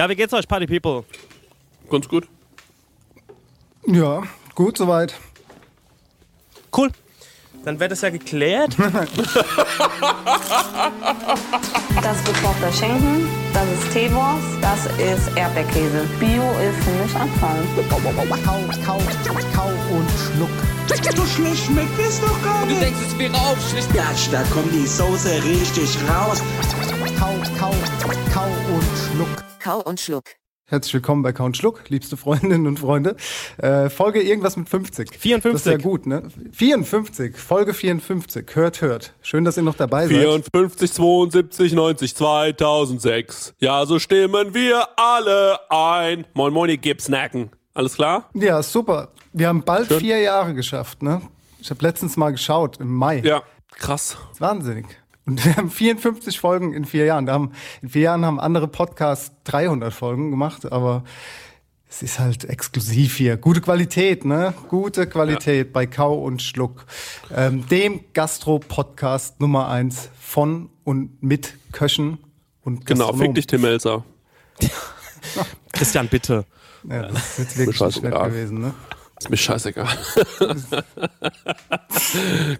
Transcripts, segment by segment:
Ja, wie geht's euch, Party People? Ganz gut. Ja, gut soweit. Cool. Dann wird es ja geklärt. Das wird Dr. Schenken, das ist Teewurst, das ist Erdbeerkäse. Bio ist für mich Abfall. Kau, kau, kau und schluck. So schlecht schmeckt es doch gar nicht. Du denkst, es wäre aufschlicht. Gatsch, da kommt die Soße richtig raus. Kau, kau, kau und schluck. Kau und Schluck. Herzlich willkommen bei Count Schluck, liebste Freundinnen und Freunde. Äh, Folge irgendwas mit 50. 54. Das ist ja gut, ne? 54, Folge 54. Hört, hört. Schön, dass ihr noch dabei seid. 54, 72, 90, 2006. Ja, so stimmen wir alle ein. Moin, moin, ihr Gipsnacken. Alles klar? Ja, super. Wir haben bald Schön. vier Jahre geschafft, ne? Ich habe letztens mal geschaut, im Mai. Ja, krass. Wahnsinnig. Und wir haben 54 Folgen in vier Jahren. Da haben, in vier Jahren haben andere Podcasts 300 Folgen gemacht, aber es ist halt exklusiv hier. Gute Qualität, ne? Gute Qualität bei Kau und Schluck. Ähm, dem Gastro-Podcast Nummer eins von und mit Köchen und Genau, fick dich, Tim Melzer. Christian, bitte. Ja, das ist jetzt wirklich scheißegal. gewesen, ne? Ist mir scheißegal.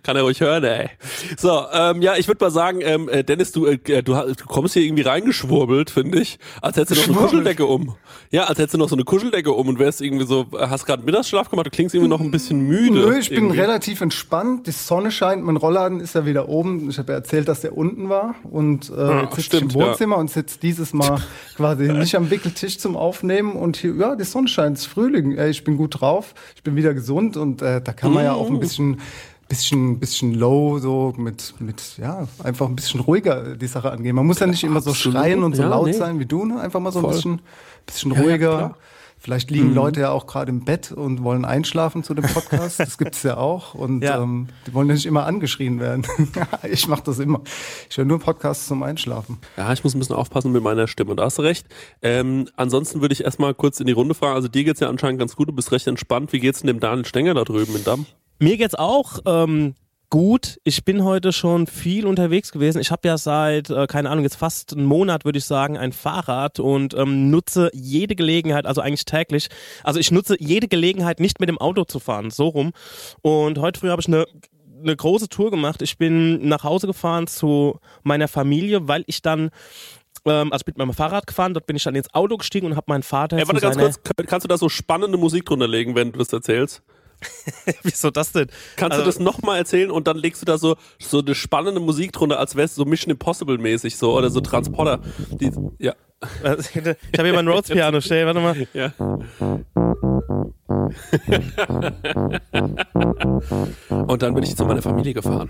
Kann er ruhig hören, ey. So, ähm, ja, ich würde mal sagen, ähm, äh, Dennis, du, äh, du, du kommst hier irgendwie reingeschwurbelt, finde ich. Als hättest du noch eine? Kuscheldecke um. Ja, als hättest du noch so eine Kuscheldecke um und wärst irgendwie so, hast gerade Mittagsschlaf gemacht, du klingst irgendwie noch ein bisschen müde. Nö, ich bin irgendwie. relativ entspannt. Die Sonne scheint, mein Rollladen ist ja wieder oben. Ich habe ja erzählt, dass der unten war. Und äh, jetzt sitze ich im ja. Wohnzimmer und sitze dieses Mal quasi nicht am Wickeltisch zum Aufnehmen. Und hier, ja, die Sonne scheint, es ist Frühling. Ey, ich bin gut drauf, ich bin wieder gesund und äh, da kann man ja auch Mm. ein bisschen bisschen bisschen low so mit mit ja einfach ein bisschen ruhiger die Sache angehen. Man muss ja nicht immer so Absolut. schreien und so Ja, laut nee. sein wie du, ne? Einfach mal so ein Voll. bisschen bisschen Ja, ja, Vielleicht Mhm. liegen Leute ja auch gerade im Bett und wollen einschlafen zu dem Podcast. Das gibt's ja auch. Und Ja. ähm, die wollen ja nicht immer angeschrien werden. ich mache das immer. Ich höre nur Podcasts zum Einschlafen. Ja, ich muss ein bisschen aufpassen mit meiner Stimme. Da hast du recht. Ähm, ansonsten würde ich erstmal kurz in die Runde fragen. Also dir geht's ja anscheinend ganz gut, du bist recht entspannt. Wie geht's denn dem Daniel Stenger da drüben in Damm? Mir geht's auch ähm, gut. Ich bin heute schon viel unterwegs gewesen. Ich habe ja seit, äh, keine Ahnung, jetzt fast einen Monat, würde ich sagen, ein Fahrrad und ähm, nutze jede Gelegenheit, also eigentlich täglich. Also ich nutze jede Gelegenheit, nicht mit dem Auto zu fahren, so rum. Und heute früh habe ich eine eine große Tour gemacht. Ich bin nach Hause gefahren zu meiner Familie, weil ich dann ähm, also mit meinem Fahrrad gefahren, dort bin ich dann ins Auto gestiegen und habe meinen Vater Ey, warte ganz kurz, kannst du da so spannende Musik drunter legen, wenn du das erzählst? Wieso das denn? Kannst Also- du das nochmal erzählen und dann legst du da so, so eine spannende Musik drunter, als wär's so Mission Impossible mäßig so oder so Transporter. Die, ja. Ich habe hier mein Rhodes Piano stehen, warte mal. Ja. Und dann bin ich zu meiner Familie gefahren.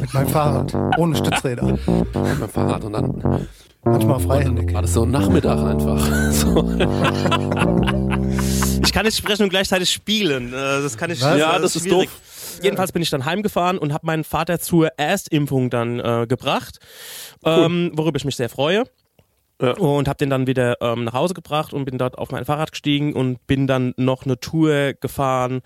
Mit meinem Fahrrad. Ohne Stützräder. Mit meinem Fahrrad und dann Manchmal freihändig. war das so ein Nachmittag einfach. So. Ich kann nicht sprechen und gleichzeitig spielen. Äh, Das kann ich. Was? Ja, äh, das ist schwierig. doof. Jedenfalls bin ich dann heimgefahren und habe meinen Vater zur Erstimpfung dann äh, gebracht, ähm, worüber ich mich sehr freue. Ja. Und habe den dann wieder ähm, nach Hause gebracht und bin dort auf mein Fahrrad gestiegen und bin dann noch eine Tour gefahren,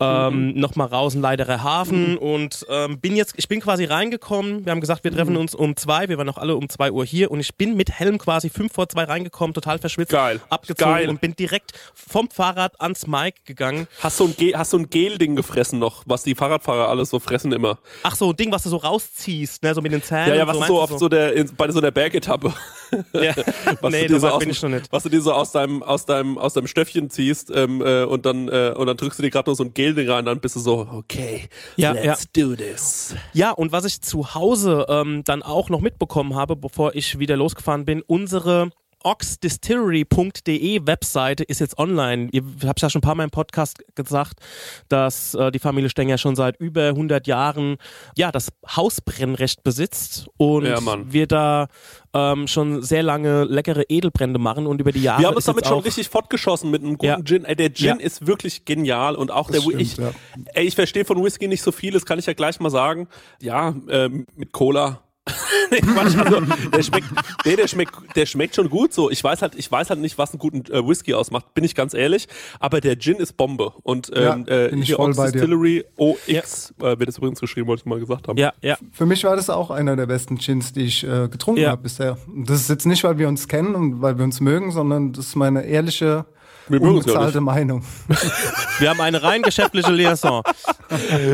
ähm, Mhm. noch mal raus in Leiderer Hafen und ähm, bin jetzt, ich bin quasi reingekommen. Wir haben gesagt, wir Mhm. treffen uns um zwei. Wir waren noch alle um zwei Uhr hier und ich bin mit Helm quasi fünf vor zwei reingekommen, total verschwitzt, Geil. abgezogen Geil. und bin direkt vom Fahrrad ans Mike gegangen. Hast du ein, Ge hast du ein Gel-Ding gefressen noch, was die Fahrradfahrer alles so fressen immer? Ach so, ein Ding, was du so rausziehst, ne, so mit den Zähnen. Ja, ja, was so, so auf du so der, in, bei so einer Bergetappe. Ja. Was nee, du dir so aus, bin ich noch nicht. Was du dir so aus deinem, aus deinem, aus deinem Stöffchen ziehst ähm, äh, und dann äh, und dann drückst du dir gerade noch so ein Gel-Ding rein, dann bist du so, okay, Ja, let's do this. Ja, und was ich zu Hause ähm, dann auch noch mitbekommen habe, bevor ich wieder losgefahren bin, unsere oxdistillery.de Webseite ist jetzt online. Ihr habt ja schon ein paar Mal im Podcast gesagt, dass äh, die Familie Stenger schon seit über 100 Jahren ja das Hausbrennrecht besitzt und Ja, wir da ähm, schon sehr lange leckere Edelbrände machen und über die Jahre Wir haben uns damit jetzt schon richtig fortgeschossen mit einem guten Ja. Gin. Ey, der Gin Ja. ist wirklich genial und auch der, wo stimmt, ich, ja. ey, ich verstehe von Whisky nicht so viel, das kann ich ja gleich mal sagen. Ja, ähm, mit Cola. nee, Quatsch, also, der schmeckt, nee, der schmeckt, der schmeckt schon gut so. Ich weiß halt, ich weiß halt nicht, was einen guten äh, Whisky ausmacht, bin ich ganz ehrlich. Aber der Gin ist Bombe. Und ähm, Ja, äh, hier Ox bei dir. Distillery OX, äh, wird das übrigens geschrieben, wollte ich mal gesagt haben. Ja, ja. Für mich war das auch einer der besten Gins, die ich äh, getrunken Ja. habe bisher. Und Das ist jetzt nicht, weil wir uns kennen und weil wir uns mögen, sondern das ist meine ehrliche, Wir mögen uns ja unbezahlte Meinung. Wir haben eine rein geschäftliche Liaison.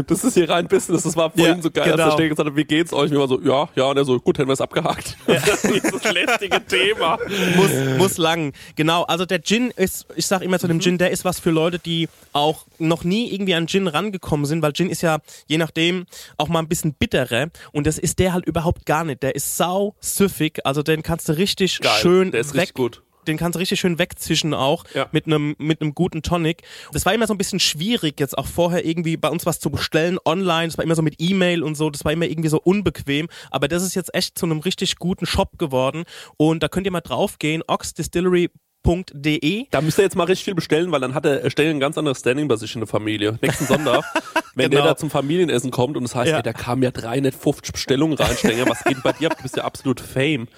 Das ist hier rein Business. Das war vorhin Ja, so geil, als genau. der Steg gesagt hat, wie geht's euch? Und wir waren so, ja, ja, und er so, gut, hätten wir es abgehakt. Dieses lästige Thema. muss, muss lang. Genau, also der Gin ist, ich sag immer zu dem Gin, der ist was für Leute, die auch noch nie irgendwie an Gin rangekommen sind, weil Gin ist ja je nachdem auch mal ein bisschen bitterer und das ist der halt überhaupt gar nicht. Der ist sau süffig, also den kannst du richtig Geil, schön der ist weg. richtig gut. Den kannst du richtig schön wegzischen auch Ja. mit einem mit einem guten Tonic. Das war immer so ein bisschen schwierig jetzt auch vorher irgendwie bei uns was zu bestellen online. Das war immer so mit E-Mail und so. Das war immer irgendwie so unbequem. Aber das ist jetzt echt zu einem richtig guten Shop geworden und da könnt ihr mal draufgehen. oxdistillery.de Da müsst ihr jetzt mal richtig viel bestellen, weil dann hat der Stell ein ganz anderes Standing bei sich in der Familie. Nächsten Sonntag, wenn Genau. der da zum Familienessen kommt und es heißt, Ja. ey, da kamen ja 350 Bestellungen rein, Stenger, was geht bei dir ab? Du bist ja absolut Fame.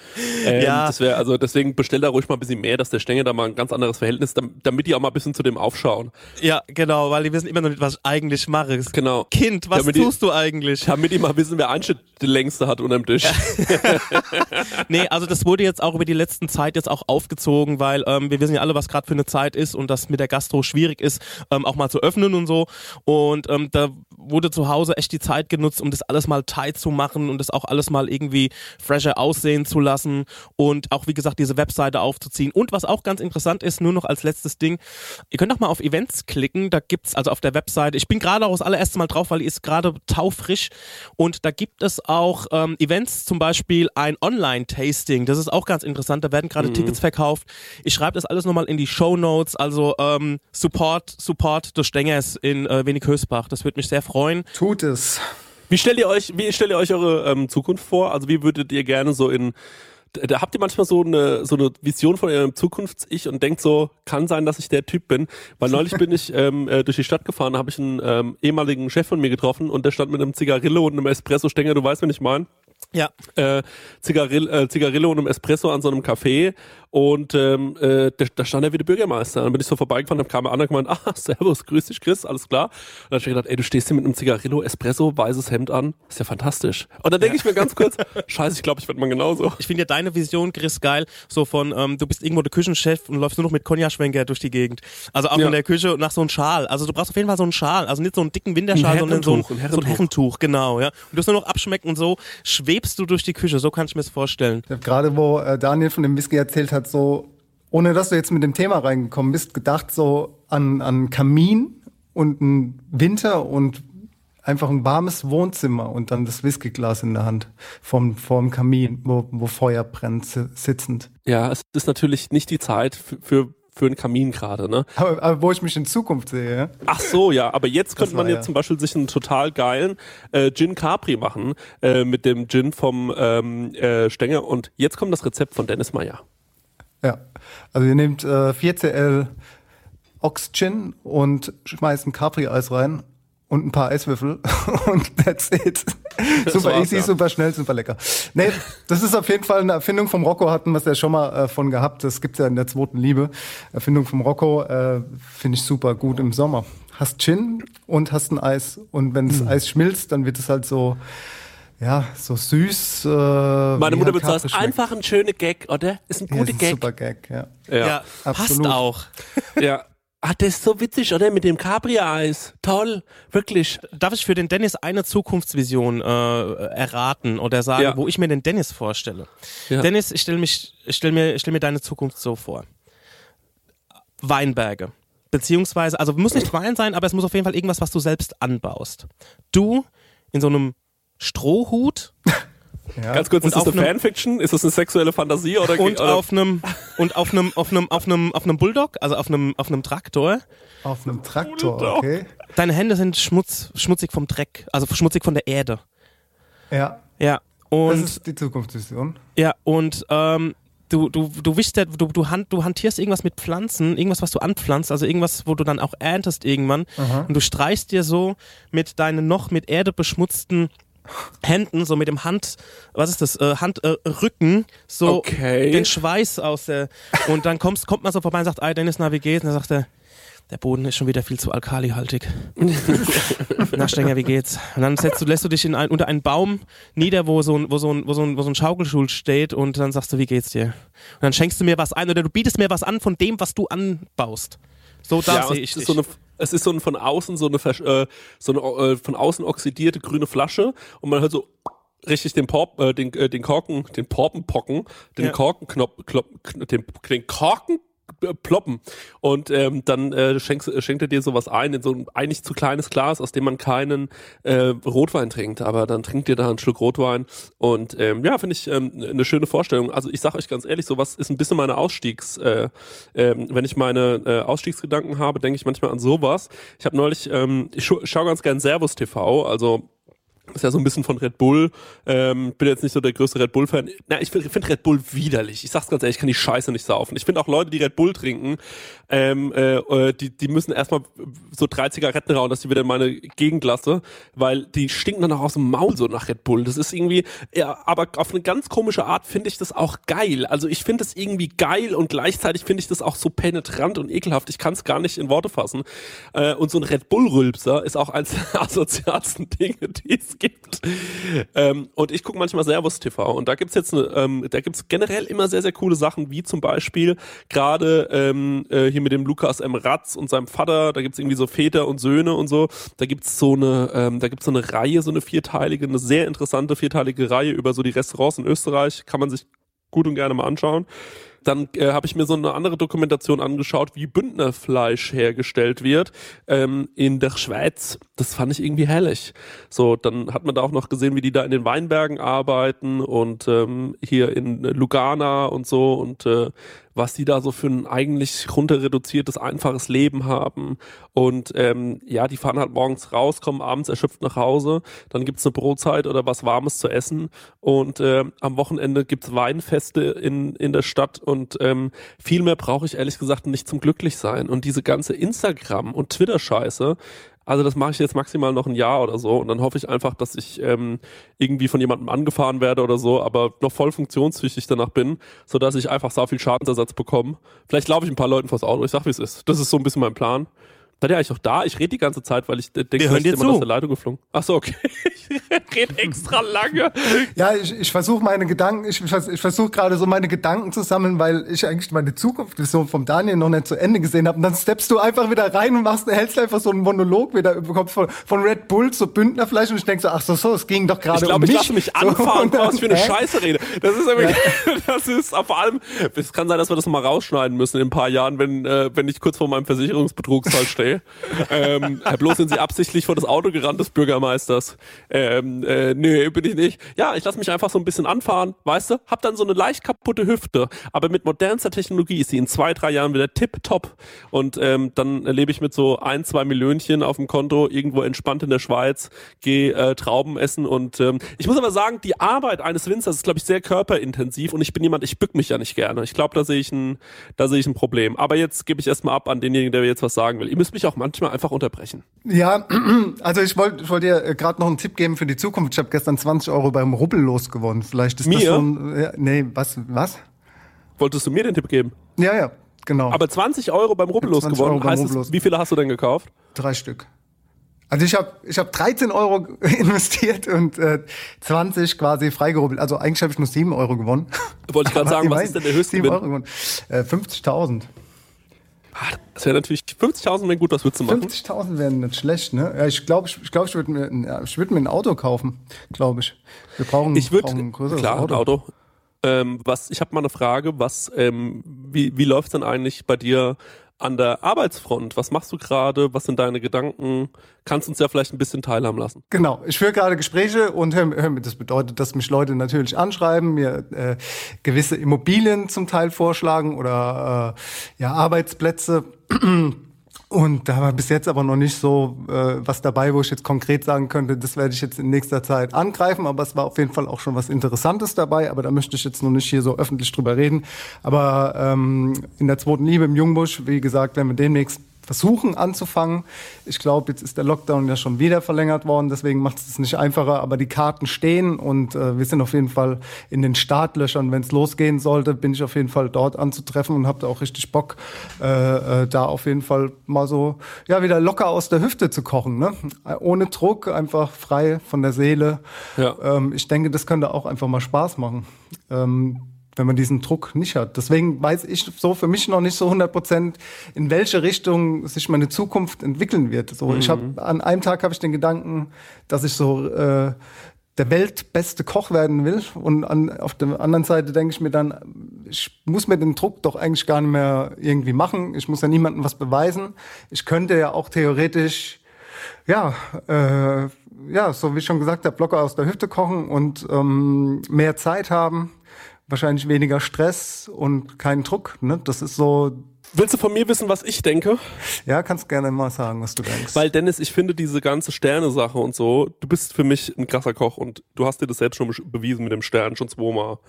Ähm, Ja. Das wäre, also deswegen bestell da ruhig mal ein bisschen mehr, dass der Stenger da mal ein ganz anderes Verhältnis, dam- damit die auch mal ein bisschen zu dem aufschauen. Ja, genau, weil die wissen immer noch nicht, was ich eigentlich mache. Genau. Kind, was Damit die- tust du eigentlich? Damit die mal wissen, wer Einschnitt die längste hat unterm Tisch. Nee, also das wurde jetzt auch über die letzten Zeit jetzt auch aufgezogen, weil ähm, wir wissen ja alle, was gerade für eine Zeit ist und das mit der Gastro schwierig ist, ähm, auch mal zu öffnen und so. Und ähm, da wurde zu Hause echt die Zeit genutzt, um das alles mal tight zu machen und das auch alles mal irgendwie fresher aussehen zu lassen und auch, wie gesagt, diese Webseite aufzuziehen. Und was auch ganz interessant ist, nur noch als letztes Ding, ihr könnt auch mal auf Events klicken, da gibt's also auf der Webseite, ich bin gerade auch das allererste Mal drauf, weil die ist gerade taufrisch und da gibt es auch ähm, Events, zum Beispiel ein Online-Tasting, das ist auch ganz interessant, da werden gerade Tickets verkauft. Ich schreibe das alles nochmal in die Show Notes, also ähm, Support, Support durch Stengers in äh, Wenig-Hösbach, das würde mich sehr freuen. Tut es. Wie stellt ihr euch, wie stellt ihr euch eure ähm, Zukunft vor? Also wie würdet ihr gerne so in da habt ihr manchmal so eine so eine Vision von eurem Zukunfts-Ich und denkt so, kann sein, dass ich der Typ bin. Weil neulich bin ich ähm, äh, durch die Stadt gefahren, da habe ich einen ähm, ehemaligen Chef von mir getroffen und der stand mit einem Zigarillo und einem Espresso-Stänger, du weißt, wen ich meine Ja. äh, Zigaril äh, Zigarillo und einem Espresso an so einem Café und ähm, äh, da, da stand er wie der Bürgermeister. Dann bin ich so vorbeigefahren, dann kam er an und gemeint, ah, servus, grüß dich Chris, alles klar. Und dann hab ich mir gedacht, ey, du stehst hier mit einem Zigarillo, Espresso, weißes Hemd an, ist ja fantastisch. Und dann denke ich mir ganz kurz, scheiße, ich glaube, ich werde mal genauso. Ich finde ja deine Vision, Chris, geil. So von, ähm, du bist irgendwo der Küchenchef und läufst nur noch mit Cognac-Schwenker durch die Gegend. Also auch Ja. in der Küche und nach so einem Schal. Also du brauchst auf jeden Fall so einen Schal. Also nicht so einen dicken Winterschal, Ein sondern so ein, Herrentuch, ein so ein Herrentuch. Herrentuch, genau, ja. Und du hast nur noch abschmecken und so schwebst du durch die Küche. So kann ich mir das vorstellen. Ich habe gerade, wo äh, Daniel von dem Whisky erzählt hat, so, ohne dass du jetzt mit dem Thema reingekommen bist, gedacht so an, an Kamin und einen Winter und einfach ein warmes Wohnzimmer und dann das Whiskyglas in der Hand vom, vom Kamin, wo, wo Feuer brennt, si- sitzend. Ja, es ist natürlich nicht die Zeit für, für, für einen Kamin gerade, ne? Aber, aber wo ich mich in Zukunft sehe, ja? Ach so, ja, aber jetzt könnte man ja- jetzt zum Beispiel sich einen total geilen äh, Gin Capri machen äh, mit dem Gin vom ähm, äh, Stenger und jetzt kommt das Rezept von Dennis Meyer. Ja. Also ihr nehmt äh, 4cl Ox-Gin und schmeißt ein Capri-Eis rein und ein paar Eiswürfel und that's it. super war's, easy, ja. super schnell, super lecker. Nee, das ist auf jeden Fall eine Erfindung vom Rocco, hatten wir es ja schon mal äh, von gehabt. Das gibt's ja in der zweiten Liebe. Erfindung vom Rocco äh, finde ich super gut im Sommer. Hast Gin und hast ein Eis. Und wenn das Eis schmilzt, dann wird es halt so, ja, so süß. Äh, Meine Mutter würde sagen, einfach ein schöner Gag, oder? Ist ein Ja, guter ist ein Gag. super Gag, ja. Ja. passt absolut. auch. ja. Ah, das ist so witzig, oder? Mit dem Capri-Eis. Toll. Wirklich. Darf ich für den Dennis eine Zukunftsvision äh, erraten oder sagen, Ja. wo ich mir den Dennis vorstelle? Ja. Dennis, ich stelle mich, ich stell mir, ich stell mir deine Zukunft so vor. Weinberge. Beziehungsweise, also muss nicht Wein sein, aber es muss auf jeden Fall irgendwas, was du selbst anbaust. Du in so einem Strohhut Ja. Ganz kurz, Und ist das eine Fanfiction? Ist das eine sexuelle Fantasie oder Und oder- auf einem und auf einem auf einem auf einem auf einem Bulldog, also auf einem auf einem Traktor. Auf einem Traktor, okay. Deine Hände sind schmutz, schmutzig vom Dreck, also schmutzig von der Erde. Ja, Ja. das Und ist die Zukunftsvision. ja und ähm, du du du wischst du du, hand, du hantierst irgendwas mit Pflanzen, irgendwas was du anpflanzt, also irgendwas, wo du dann auch erntest irgendwann und du streichst dir so mit deinen noch mit Erde beschmutzten Händen, so mit dem Hand, was ist das, äh, Handrücken, äh, so Okay. den Schweiß aus der, und dann kommst, kommt man so vorbei und sagt, ey Dennis, na wie geht's? Und dann sagt er, der Boden ist schon wieder viel zu alkalihaltig. Na Stenger, wie geht's? Und dann setzt du, lässt du dich in ein, unter einen Baum nieder, wo so ein, wo so ein, wo so ein, wo so ein Schaukelstuhl steht und dann sagst du, wie geht's dir? Und dann schenkst du mir was ein oder du bietest mir was an von dem, was du anbaust. So da ja, sehe ich dich. so eine es ist so ein von außen so eine, versch- äh, so eine äh, von außen oxidierte grüne Flasche und man hört so richtig den Porp, äh, den, äh, den Korken, den Porpenpocken, den Ja. Korkenknopf, den, den Korken ploppen und ähm, dann äh, schenkst, äh, schenkt er dir sowas ein in so ein eigentlich zu kleines Glas, aus dem man keinen äh, Rotwein trinkt, aber dann trinkt ihr da einen Schluck Rotwein und ähm, ja, finde ich ähm, eine schöne Vorstellung. Also ich sage euch ganz ehrlich, sowas ist ein bisschen meine Ausstiegs, äh, ähm, wenn ich meine äh, Ausstiegsgedanken habe, denke ich manchmal an sowas. Ich habe neulich, ähm, ich scha schaue ganz gern Servus TV, also ist ja so ein bisschen von Red Bull. Ähm, bin jetzt nicht so der größte Red Bull-Fan. Na, ich finde find Red Bull widerlich. Ich sag's ganz ehrlich, ich kann die Scheiße nicht saufen. Ich finde auch Leute, die Red Bull trinken, ähm, äh, äh, die, die müssen erstmal so drei Zigaretten rauchen, dass die wieder in meine Gegend lasse, weil die stinken dann auch aus dem Maul so nach Red Bull. Das ist irgendwie, ja, aber auf eine ganz komische Art finde ich das auch geil. Also ich finde es irgendwie geil und gleichzeitig finde ich das auch so penetrant und ekelhaft. Ich kann es gar nicht in Worte fassen. Äh, und so ein Red Bull-Rülpser ist auch eines der asozialsten Dinge, die es gibt. Ähm, und ich gucke manchmal Servus TV und da gibt's jetzt eine, ähm, da gibt's generell immer sehr, sehr coole Sachen, wie zum Beispiel gerade ähm, äh, hier mit dem Lukas M. Ratz und seinem Vater, da gibt's irgendwie so Väter und Söhne und so. Da gibt's so eine, ähm, da gibt's so eine Reihe, so eine vierteilige, eine sehr interessante vierteilige Reihe über so die Restaurants in Österreich. Kann man sich gut und gerne mal anschauen. Dann äh, habe ich mir so eine andere Dokumentation angeschaut, wie Bündnerfleisch hergestellt wird ähm, in der Schweiz. Das fand ich irgendwie herrlich. So, dann hat man da auch noch gesehen, wie die da in den Weinbergen arbeiten und ähm, hier in Lugana und so und äh, was die da so für ein eigentlich runter reduziertes, einfaches Leben haben. Und ähm, ja, die fahren halt morgens raus, kommen abends erschöpft nach Hause. Dann gibt's eine Brotzeit oder was Warmes zu essen. Und äh, am Wochenende gibt's Weinfeste in, in der Stadt. Und ähm, viel mehr brauche ich ehrlich gesagt nicht zum Glücklichsein. Und diese ganze Instagram- und Twitter-Scheiße, also das mache ich jetzt maximal noch ein Jahr oder so und dann hoffe ich einfach, dass ich ähm, irgendwie von jemandem angefahren werde oder so, aber noch voll funktionstüchtig danach bin, so dass ich einfach so viel Schadensersatz bekomme. Vielleicht laufe ich ein paar Leuten vors Auto. Ich sag, wie es ist. Das ist so ein bisschen mein Plan. Seid ihr eigentlich noch da? Ich rede die ganze Zeit, weil ich äh, denke, ist jemand zu. aus der Leitung geflogen. Ach so, okay. Ich rede extra lange. Ja, ich, ich versuche meine Gedanken, ich, ich versuche gerade so meine Gedanken zu sammeln, weil ich eigentlich meine Zukunftsvision vom Daniel noch nicht zu Ende gesehen habe. Und dann steppst du einfach wieder rein und machst, hältst einfach so einen Monolog wieder, bekommst von, von Red Bull zu Bündnerfleisch und ich denk so, ach so, so, es ging doch gerade Ich glaube, um ich mich. lasse mich So, anfahren, und dann- was für eine hä? Scheiße rede. Das ist irgendwie, das ist äh, vor allem, es kann sein, dass wir das mal rausschneiden müssen in ein paar Jahren, wenn, äh, wenn ich kurz vor meinem Versicherungsbetrugsfall stehe. Ähm, bloß sind Sie absichtlich vor das Auto gerannt des Bürgermeisters. Ähm, äh, nö, bin ich nicht. Ja, ich lasse mich einfach so ein bisschen anfahren, weißt du? Hab dann so eine leicht kaputte Hüfte, aber mit modernster Technologie ist sie in zwei, drei Jahren wieder tipptopp. Und ähm, dann lebe ich mit so ein, zwei Millionchen auf dem Konto, irgendwo entspannt in der Schweiz, gehe äh, Trauben essen und ähm, ich muss aber sagen, die Arbeit eines Winzers ist, glaube ich, sehr körperintensiv und ich bin jemand, ich bück mich ja nicht gerne. Ich glaube, da sehe ich ein, da sehe ich ein Problem. Aber jetzt gebe ich erstmal ab an denjenigen, der jetzt was sagen will. Ihr müsst mich auch manchmal einfach unterbrechen. Ja, also ich wollte wollt dir äh, gerade noch einen Tipp geben für die Zukunft. Ich habe gestern 20 Euro beim Rubbel losgewonnen. Vielleicht ist das Mir? so ein, ja, nee, was, was? Wolltest du mir den Tipp geben? Ja, ja, genau. Aber 20 Euro beim Rubbellos 20 gewonnen, Euro beim heißt Rubbellos. es, wie viele hast du denn gekauft? Drei Stück. Also ich habe ich hab 13 Euro investiert und äh, 20 quasi freigerubbelt. Also eigentlich habe ich nur 7 Euro gewonnen. Wollte ich gerade sagen, was ist denn der höchste 7 Gewinn? Euro gewonnen. Äh, 50.000. Ah, Das wäre natürlich 50.000 wäre gut, was würdest du machen? 50.000 wären nicht schlecht, ne? Ja, ich glaube, ich, glaub, ich würde mir, ich würd mir ein Auto kaufen, glaube ich. Wir brauchen, Ich würde brauchen ein größeres klar Auto. ein Auto. Ähm, was ich habe mal eine Frage, was ähm, wie wie läuft's denn eigentlich bei dir an der Arbeitsfront. Was machst du gerade? Was sind deine Gedanken? Kannst uns ja vielleicht ein bisschen teilhaben lassen. Genau, ich führe gerade Gespräche und hör, hör, das bedeutet, dass mich Leute natürlich anschreiben, mir äh, gewisse Immobilien zum Teil vorschlagen oder äh, ja Arbeitsplätze. Und da war bis jetzt aber noch nicht so äh, was dabei, wo ich jetzt konkret sagen könnte, das werde ich jetzt in nächster Zeit angreifen. Aber es war auf jeden Fall auch schon was Interessantes dabei. Aber da möchte ich jetzt noch nicht hier so öffentlich drüber reden. Aber ähm, in der zweiten Liebe im Jungbusch, wie gesagt, werden wir demnächst versuchen anzufangen. Ich glaube, jetzt ist der Lockdown ja schon wieder verlängert worden, deswegen macht es nicht einfacher, aber die Karten stehen und äh, wir sind auf jeden Fall in den Startlöchern. Wenn es losgehen sollte, bin ich auf jeden Fall dort anzutreffen und habe da auch richtig Bock, äh, äh, da auf jeden Fall mal so ja wieder locker aus der Hüfte zu kochen, ne? ohne Druck, einfach frei von der Seele. Ja. Ähm, ich denke, das könnte auch einfach mal Spaß machen. Ähm, wenn man diesen Druck nicht hat. Deswegen weiß ich so für mich noch nicht so 100 Prozent, in welche Richtung sich meine Zukunft entwickeln wird. So, mhm. ich habe an einem Tag habe ich den Gedanken, dass ich so äh, der weltbeste Koch werden will und an, auf der anderen Seite denke ich mir dann, ich muss mir den Druck doch eigentlich gar nicht mehr irgendwie machen. Ich muss ja niemandem was beweisen. Ich könnte ja auch theoretisch ja, äh, ja, so wie ich schon gesagt habe, locker aus der Hüfte kochen und ähm, mehr Zeit haben wahrscheinlich weniger Stress und keinen Druck. Ne? Das ist so. Willst du von mir wissen, was ich denke? Ja, kannst gerne mal sagen, was du denkst. Weil Dennis, ich finde diese ganze Sterne-Sache und so, du bist für mich ein krasser Koch und du hast dir das selbst schon bewiesen mit dem Stern, schon zweimal.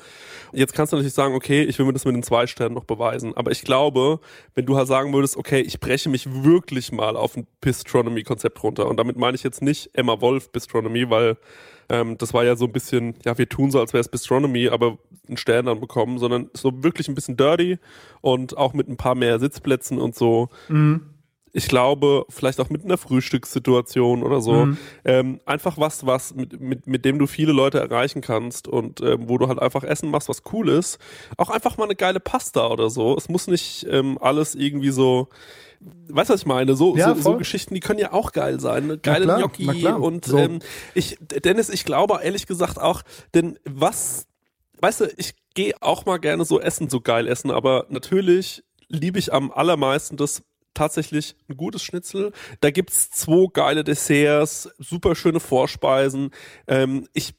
Jetzt kannst du natürlich sagen, okay, ich will mir das mit den zwei Sternen noch beweisen. Aber ich glaube, wenn du halt sagen würdest, okay, ich breche mich wirklich mal auf ein Bistronomy-Konzept runter. Und damit meine ich jetzt nicht Emma Wolf Bistronomy, weil ähm, das war ja so ein bisschen, ja, wir tun so, als wäre es Bistronomy, aber einen Stern dann bekommen, sondern so wirklich ein bisschen dirty und auch mit ein paar mehr Sitzplätzen und so. Mhm. Ich glaube, vielleicht auch mit einer Frühstückssituation oder so. Mhm. Ähm, einfach was, was mit, mit, mit dem du viele Leute erreichen kannst und ähm, wo du halt einfach Essen machst, was cool ist. Auch einfach mal eine geile Pasta oder so. Es muss nicht ähm, alles irgendwie so weißt du, was ich meine? So, ja, so, so, Geschichten, die können ja auch geil sein. Ne? Geile Gnocchi und so. ähm, ich, Dennis, ich glaube ehrlich gesagt auch, denn was, weißt du, ich gehe auch mal gerne so essen, so geil essen, aber natürlich liebe ich am allermeisten das tatsächlich ein gutes Schnitzel. Da gibt's zwei geile Desserts, super schöne Vorspeisen. Ähm, ich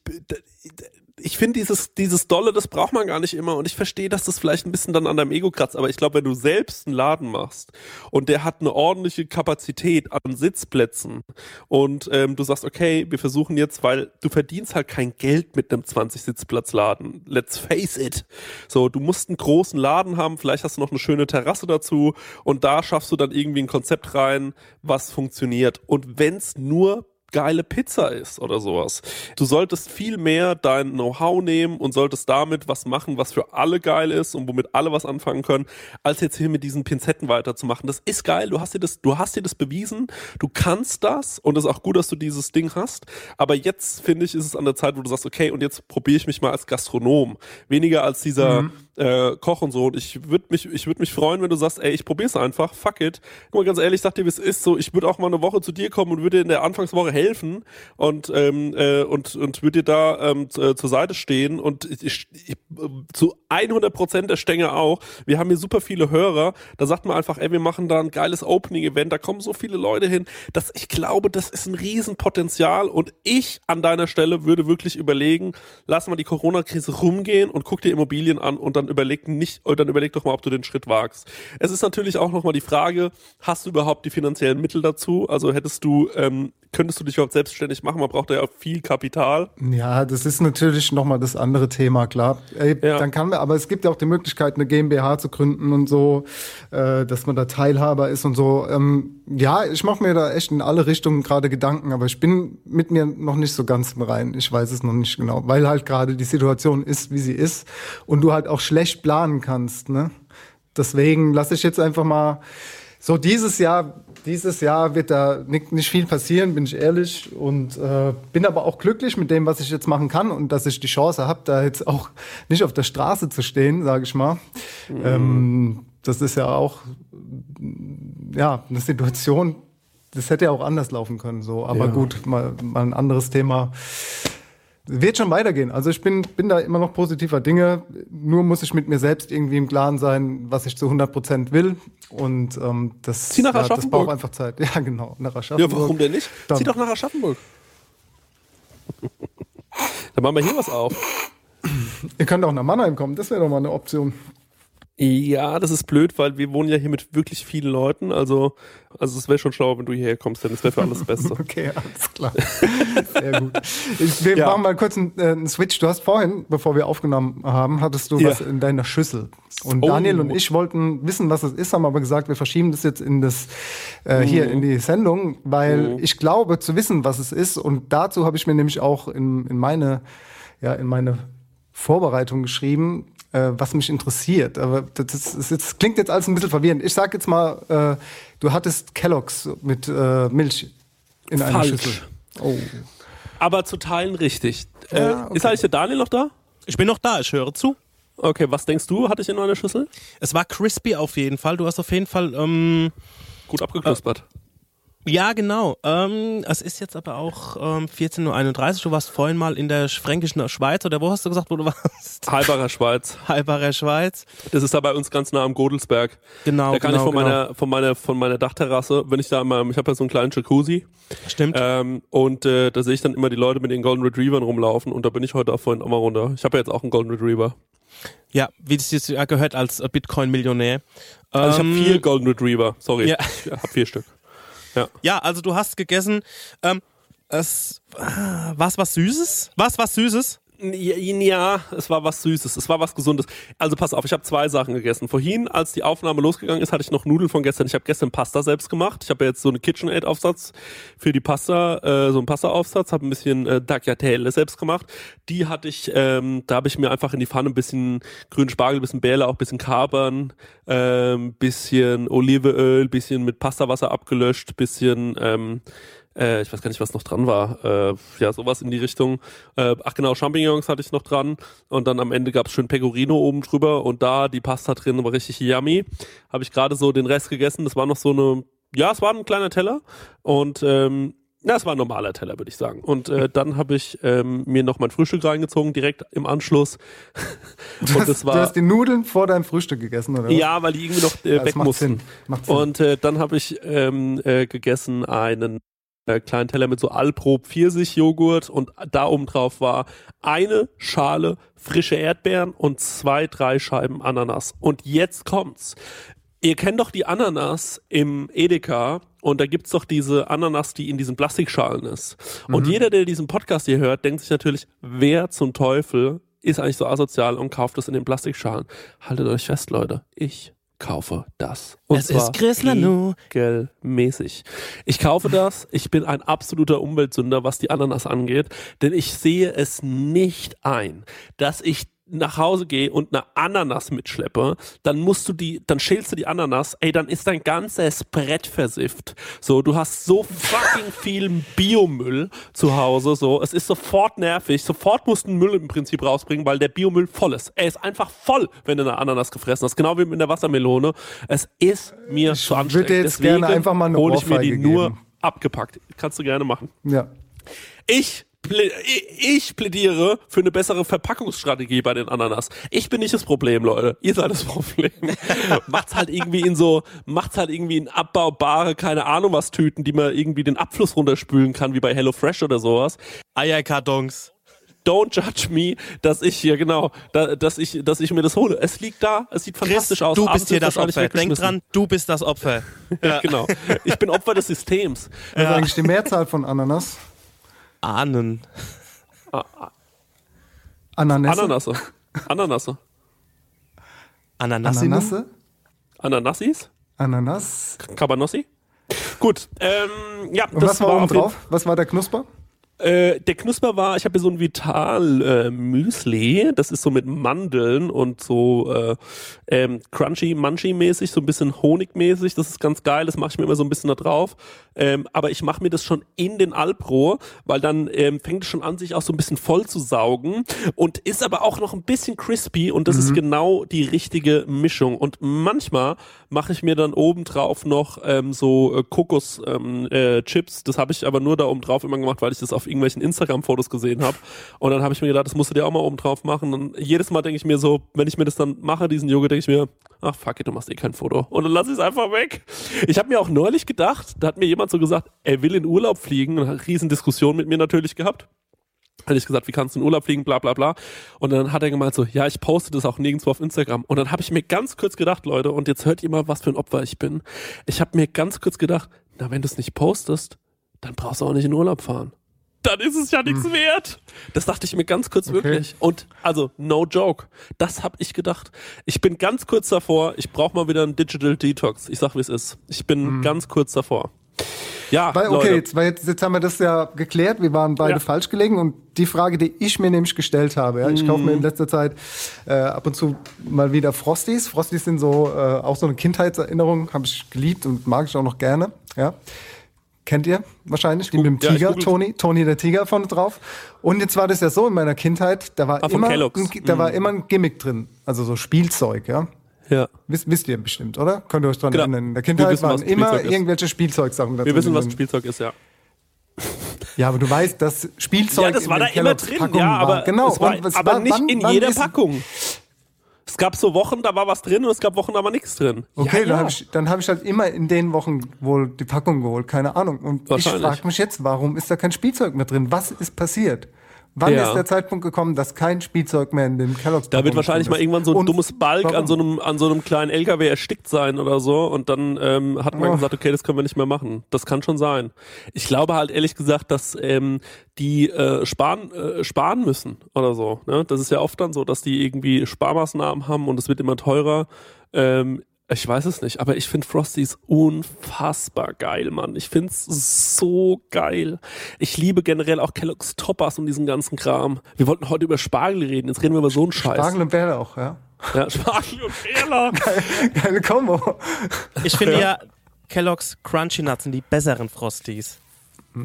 ich finde dieses, dieses Dolle, das braucht man gar nicht immer und ich verstehe, dass das vielleicht ein bisschen dann an deinem Ego kratzt, aber ich glaube, wenn du selbst einen Laden machst und der hat eine ordentliche Kapazität an Sitzplätzen und ähm, du sagst, okay, wir versuchen jetzt, weil du verdienst halt kein Geld mit einem 20-Sitzplatzladen. Let's face it. So, du musst einen großen Laden haben, vielleicht hast du noch eine schöne Terrasse dazu und da schaffst du dann irgendwie ein Konzept rein, was funktioniert. Und wenn's nur geile Pizza ist oder sowas. Du solltest viel mehr dein Know-how nehmen und solltest damit was machen, was für alle geil ist und womit alle was anfangen können, als jetzt hier mit diesen Pinzetten weiterzumachen. Das ist geil, du hast dir das, du hast dir das bewiesen, du kannst das und es ist auch gut, dass du dieses Ding hast. Aber jetzt finde ich, ist es an der Zeit, wo du sagst, okay, und jetzt probiere ich mich mal als Gastronom, weniger als dieser mhm. Äh, Koch und so. Und ich würde mich, ich würde mich freuen, wenn du sagst, ey, ich probier's einfach, fuck it. Guck mal, ganz ehrlich, sag dir, wie es ist. So, ich würde auch mal eine Woche zu dir kommen und würde in der Anfangswoche helfen und, ähm, äh, und, und würde dir da ähm, äh, zur Seite stehen und ich, ich, zu 100 Prozent der Stänge auch. Wir haben hier super viele Hörer. Da sagt man einfach, ey, wir machen da ein geiles Opening-Event. Da kommen so viele Leute hin, dass ich glaube, das ist ein Riesenpotenzial und ich an deiner Stelle würde wirklich überlegen, lass mal die Corona-Krise rumgehen und guck dir Immobilien an und dann überleg nicht, dann überleg doch mal, ob du den Schritt wagst. Es ist natürlich auch nochmal die Frage, hast du überhaupt die finanziellen Mittel dazu? Also hättest du ähm, könntest du dich überhaupt selbstständig machen? Man braucht ja viel Kapital. Ja, das ist natürlich nochmal das andere Thema, klar. Ey, ja. Dann kann man, aber es gibt ja auch die Möglichkeit, eine GmbH zu gründen und so, äh, dass man da Teilhaber ist und so. Ähm, ja, ich mache mir da echt in alle Richtungen gerade Gedanken, aber ich bin mit mir noch nicht so ganz im Rein. Ich weiß es noch nicht genau, weil halt gerade die Situation ist, wie sie ist und du halt auch schlecht planen kannst. Ne? Deswegen lasse ich jetzt einfach mal so dieses Jahr dieses Jahr wird da nicht, nicht viel passieren, bin ich ehrlich. Und äh, bin aber auch glücklich mit dem, was ich jetzt machen kann und dass ich die Chance habe, da jetzt auch nicht auf der Straße zu stehen, sage ich mal. Mhm. Ähm, das ist ja auch ja eine Situation. Das hätte ja auch anders laufen können, so. Aber ja. gut, mal, mal ein anderes Thema. Wird schon weitergehen. Also ich bin, bin da immer noch positiver Dinge. Nur muss ich mit mir selbst irgendwie im Klaren sein, was ich zu 100 Prozent will. Und ähm, das, Zieh nach ja, das braucht einfach Zeit. Ja, genau. Nach Ja, Aschaffenburg. warum denn nicht? Dann- Zieh doch nach Aschaffenburg. Dann machen wir hier was auf. Ihr könnt auch nach Mannheim kommen. Das wäre doch mal eine Option. Ja, das ist blöd, weil wir wohnen ja hier mit wirklich vielen Leuten. Also, also es wäre schon schlauer, wenn du hierher kommst, denn es wäre für alles Beste. Okay, alles klar. Sehr gut. Ich, wir Ja. machen mal kurz einen, äh, einen Switch. Du hast vorhin, bevor wir aufgenommen haben, hattest du Ja. was in deiner Schüssel. Und Oh. Daniel und ich wollten wissen, was es ist, haben aber gesagt, wir verschieben das jetzt in das äh, hier Mhm. in die Sendung, weil ich glaube zu wissen, was es ist. Und dazu habe ich mir nämlich auch in, in meine ja in meine Vorbereitung geschrieben, äh, was mich interessiert. Aber das, ist, das klingt jetzt alles ein bisschen verwirrend. Ich sag jetzt mal, äh, du hattest Kelloggs mit äh, Milch in einer Falsch. Schüssel. Oh. Aber zu Teilen richtig. Ja, äh, okay. Ist eigentlich der Daniel noch da? Ich bin noch da, ich höre zu. Okay, was denkst du, hatte ich in meiner Schüssel? Es war crispy auf jeden Fall. Du hast auf jeden Fall, ähm, Gut abgeknuspert. Ja genau. Ähm, es ist jetzt aber auch ähm, 14.31 Uhr. Du warst vorhin mal in der fränkischen Schweiz oder wo hast du gesagt, wo du warst? Halbarer Schweiz. Halbarer Schweiz. Das ist da bei uns ganz nah am Godelsberg. Genau, da kann genau, ich von genau. meiner, von meiner, von meiner Dachterrasse, wenn ich da immer, ich habe ja so einen kleinen Jacuzzi, Stimmt. ähm, und äh, da sehe ich dann immer die Leute mit den Golden Retrievern rumlaufen und da bin ich heute auch vorhin auch mal runter. Ich habe ja jetzt auch einen Golden Retriever. ja, wie es jetzt gehört als Bitcoin-Millionär. Also ich Ähm, habe vier Golden Retriever, sorry. Ja. Ich habe vier Stück. Ja, also du hast gegessen. Ähm, es ah, was was Süßes? Was was Süßes? Ja, es war was Süßes, es war was Gesundes. Also pass auf, ich habe zwei Sachen gegessen. Vorhin, als die Aufnahme losgegangen ist, hatte ich noch Nudeln von gestern. Ich habe gestern Pasta selbst gemacht. Ich habe ja jetzt so einen KitchenAid-Aufsatz für die Pasta, äh, so einen Pasta-Aufsatz, habe ein bisschen äh, Tagliatelle selbst gemacht. Die hatte ich, ähm, da habe ich mir einfach in die Pfanne ein bisschen grünen Spargel, ein bisschen Bärlauch, ein bisschen Kapern, ähm, bisschen Olivenöl, bisschen mit Pastawasser abgelöscht, bisschen ähm, äh, ich weiß gar nicht, was noch dran war. Äh, ja, sowas in die Richtung. Äh, ach genau, Champignons hatte ich noch dran. Und dann am Ende gab's schön Pecorino oben drüber und da die Pasta drin war richtig yummy. Habe ich gerade so den Rest gegessen. Das war noch so eine, ja, es war ein kleiner Teller. Und ähm, ja, es war ein normaler Teller, würde ich sagen. Und äh, dann habe ich ähm, mir noch mein Frühstück reingezogen, direkt im Anschluss. und das du war. hast die Nudeln vor deinem Frühstück gegessen, oder? was? Ja, weil die irgendwie noch äh, das weg macht mussten. Sinn. Macht Sinn. Und äh, dann habe ich ähm, äh, gegessen einen äh, kleinen Teller mit so Alpro Pfirsich-Joghurt und da oben drauf war eine Schale frische Erdbeeren und zwei, drei Scheiben Ananas. Und jetzt kommt's. Ihr kennt doch die Ananas im Edeka und da gibt's doch diese Ananas, die in diesen Plastikschalen ist. Und jeder, der diesen Podcast hier hört, denkt sich natürlich, wer zum Teufel ist eigentlich so asozial und kauft das in den Plastikschalen. Haltet euch fest, Leute. Ich kaufe das. Und Es ist Chris Lanoux. regelmäßig. Ich kaufe das. Ich bin ein absoluter Umweltsünder, was die Ananas angeht, denn ich sehe es nicht ein, dass ich nach Hause gehe und eine Ananas mitschleppe, dann musst du die, dann schälst du die Ananas, ey, dann ist dein ganzes Brett versifft. So, du hast so fucking viel Biomüll zu Hause, so, es ist sofort nervig, sofort musst du den Müll im Prinzip rausbringen, weil der Biomüll voll ist. Er ist einfach voll, wenn du eine Ananas gefressen hast, genau wie mit der Wassermelone. Es ist mir zu anstrengend. würde jetzt Deswegen gerne einfach mal eine hole ich mir die Ohrfeige nur abgepackt. Kannst du gerne machen. ja. Ich, ich ich plädiere für eine bessere Verpackungsstrategie bei den Ananas. Ich bin nicht das Problem, Leute. Ihr seid das Problem. macht's halt irgendwie in so, macht's halt irgendwie in abbaubare, keine Ahnung was Tüten, die man irgendwie den Abfluss runterspülen kann, wie bei HelloFresh oder sowas. Eierkartons. Don't judge me, dass ich hier genau, da, dass ich, dass ich mir das hole. Es liegt da, es sieht Chris, fantastisch aus. du aber bist hier das Opfer. Denk dran, du bist das Opfer. Ja, genau. Ich bin Opfer des Systems. Was ist eigentlich die Mehrzahl von Ananas? Ahnen. Ananasse? Ananasse. Ananasse. Ananasse. Ananasse? Ananassis? Ananas? Cabanossi? Gut, ähm, ja, Und das was war war oben drauf? Was war der Knusper? Äh, der Knusper war, ich habe hier so ein Vital äh, Müsli, das ist so mit Mandeln und so äh, ähm, crunchy, munchy mäßig, so ein bisschen honigmäßig, das ist ganz geil, das mache ich mir immer so ein bisschen da drauf. Ähm, aber ich mache mir das schon in den Alpro, weil dann ähm, fängt es schon an, sich auch so ein bisschen voll zu saugen und ist aber auch noch ein bisschen crispy und das ist genau die richtige Mischung. Und manchmal mache ich mir dann oben drauf noch ähm, so äh, Kokos ähm, äh, das habe ich aber nur da oben drauf immer gemacht, weil ich das auf irgendwelchen Instagram-Fotos gesehen habe. Und dann habe ich mir gedacht, das musst du dir auch mal oben drauf machen. Und jedes Mal denke ich mir so, wenn ich mir das dann mache, diesen Yoga, denke ich mir, ach fuck it, du machst eh kein Foto. Und dann lasse ich es einfach weg. Ich habe mir auch neulich gedacht, da hat mir jemand so gesagt, er will in Urlaub fliegen. Eine riesen Diskussion mit mir natürlich gehabt. Hatte ich gesagt, wie kannst du in Urlaub fliegen, bla bla bla. Und dann hat er gemeint so, ja, ich poste das auch nirgendwo auf Instagram. Und dann habe ich mir ganz kurz gedacht, Leute, und jetzt hört ihr mal, was für ein Opfer ich bin. Ich habe mir ganz kurz gedacht, na, wenn du es nicht postest, dann brauchst du auch nicht in Urlaub fahren. Dann ist es ja nichts wert. Das dachte ich mir ganz kurz wirklich. Und also, no joke. Das habe ich gedacht. Ich bin ganz kurz davor, ich brauche mal wieder einen Digital Detox. Ich sag, wie es ist. Ich bin ganz kurz davor. Ja, Weil, okay, jetzt, weil jetzt, jetzt haben wir das ja geklärt. Wir waren beide Ja. falsch gelegen. Und die Frage, die ich mir nämlich gestellt habe, ja, ich kaufe mir in letzter Zeit äh, ab und zu mal wieder Frosties. Frosties sind so äh, auch so eine Kindheitserinnerung, habe ich geliebt und mag ich auch noch gerne. Ja. Kennt ihr wahrscheinlich, die mit dem ja, Tiger, google- Toni, Toni der Tiger vorne drauf. Und jetzt war das ja so in meiner Kindheit, da war, Ah, immer, ein, da war immer ein Gimmick drin, also so Spielzeug, ja. Ja. Wisst, wisst ihr bestimmt, oder? Könnt ihr euch dran Genau. erinnern? In der Wir Kindheit wissen, waren immer Spielzeug ist. irgendwelche Spielzeugsachen da Wir drin wissen, was ein. Spielzeug ist, ja. Ja, aber du weißt, dass Spielzeug Ja, das war da immer drin, Packungen ja, aber, war. Genau, es war, aber war- nicht wann- in jeder ist- Packung. Es gab so Wochen, da war was drin und es gab Wochen, da war nichts drin. Okay, ja, dann ja. habe ich, dann hab ich halt immer in den Wochen wohl die Packung geholt, keine Ahnung. Und ich frage mich jetzt, warum ist da kein Spielzeug mehr drin? Was ist passiert? Wann Ja. ist der Zeitpunkt gekommen, dass kein Spielzeug mehr in den Kellogg's Da wird wahrscheinlich mal irgendwann so ein dummes Balk an so, einem, an so einem kleinen LKW erstickt sein oder so und dann ähm, hat man Oh. gesagt, okay, das können wir nicht mehr machen. Das kann schon sein. Ich glaube halt ehrlich gesagt, dass ähm, die äh, sparen, äh, sparen müssen oder so. Ne? Das ist ja oft dann so, dass die irgendwie Sparmaßnahmen haben und es wird immer teurer. Ähm, ich weiß es nicht, aber ich finde Frosties unfassbar geil, Mann. Ich find's so geil. Ich liebe generell auch Kellogg's Toppers und diesen ganzen Kram. Wir wollten heute über Spargel reden, jetzt reden wir über so einen Scheiß. Spargel und Bärlauch, ja. Ja, Spargel und Bärlauch. Geile Kombo. Ich finde ja, Kellogg's Crunchy Nuts sind die besseren Frosties.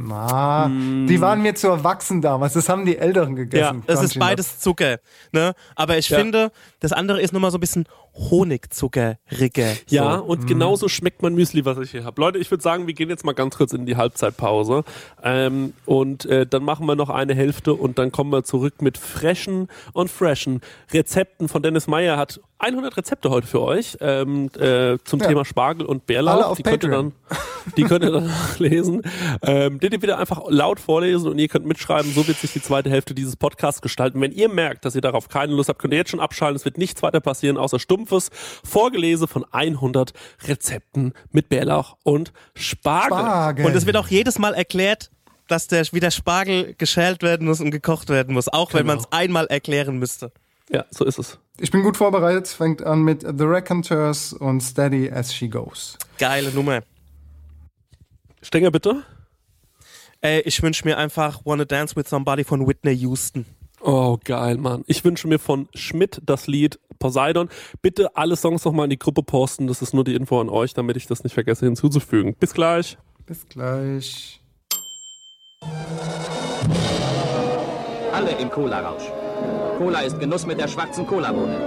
Ah, Die waren mir zu erwachsen damals. Das haben die Älteren Ja, gegessen. das ist beides Zucker. Ne? Aber ich Ja. finde, das andere ist nochmal so ein bisschen Honigzuckerrige. Ja, So. und genauso schmeckt mein Müsli, was ich hier habe. Leute, ich würde sagen, wir gehen jetzt mal ganz kurz in die Halbzeitpause. Ähm, und äh, dann machen wir noch eine Hälfte und dann kommen wir zurück mit freshen und freshen Rezepten von Dennis Meyer. Hat 100 Rezepte heute für euch ähm, äh, zum Ja. Thema Spargel und Bärlauch. Alle auf die könnt ihr dann, die könnt ihr dann lesen. Ähm, den ihr wieder einfach laut vorlesen und ihr könnt mitschreiben. So wird sich die zweite Hälfte dieses Podcasts gestalten. Wenn ihr merkt, dass ihr darauf keine Lust habt, könnt ihr jetzt schon abschalten. Es wird nichts weiter passieren, außer stumpfes Vorgelese von 100 Rezepten mit Bärlauch und Spargel. Spargel. Und es wird auch jedes Mal erklärt, dass der wieder Spargel geschält werden muss und gekocht werden muss, auch wenn Genau. man es einmal erklären müsste. Ja, so ist es. Ich bin gut vorbereitet. Fängt an mit The Raconteurs und Steady as She Goes. Geile Nummer. Stenger, bitte. Ey, ich wünsche mir einfach Wanna Dance with Somebody von Whitney Houston. Oh, geil, Mann. Ich wünsche mir von Schmidt das Lied Poseidon. Bitte alle Songs nochmal in die Gruppe posten. Das ist nur die Info an euch, damit ich das nicht vergesse hinzuzufügen. Bis gleich. Bis gleich. Alle im Cola-Rausch. Cola ist Genuss mit der schwarzen Cola-Bohne.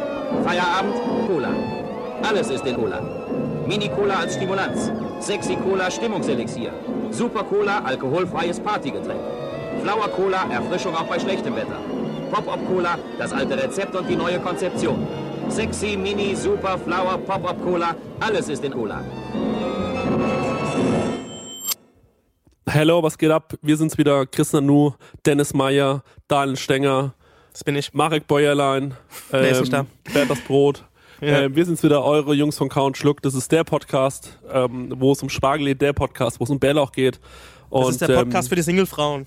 Feierabend, Cola. Alles ist in Cola. Mini-Cola als Stimulanz. Sexy Cola Stimmungselixier. Super Cola alkoholfreies Partygetränk. Flower Cola Erfrischung auch bei schlechtem Wetter. Pop-Up Cola das alte Rezept und die neue Konzeption. Sexy, Mini, Super, Flower, Pop-Up Cola. Alles ist in Cola. Hello, was geht ab? Wir sind's wieder. Chris Nanu, Dennis Meyer, Daniel Stenger, Das bin ich. Marek Bäuerlein, ähm, Wer ist nicht da? Bernd das Brot. Ja. Ähm, wir sind's wieder, eure Jungs von Count Schluck. Das ist der Podcast, ähm, wo es um Spargel geht, der Podcast, wo es um Bärlauch geht. Und, Das ist der Podcast ähm, für die Singlefrauen.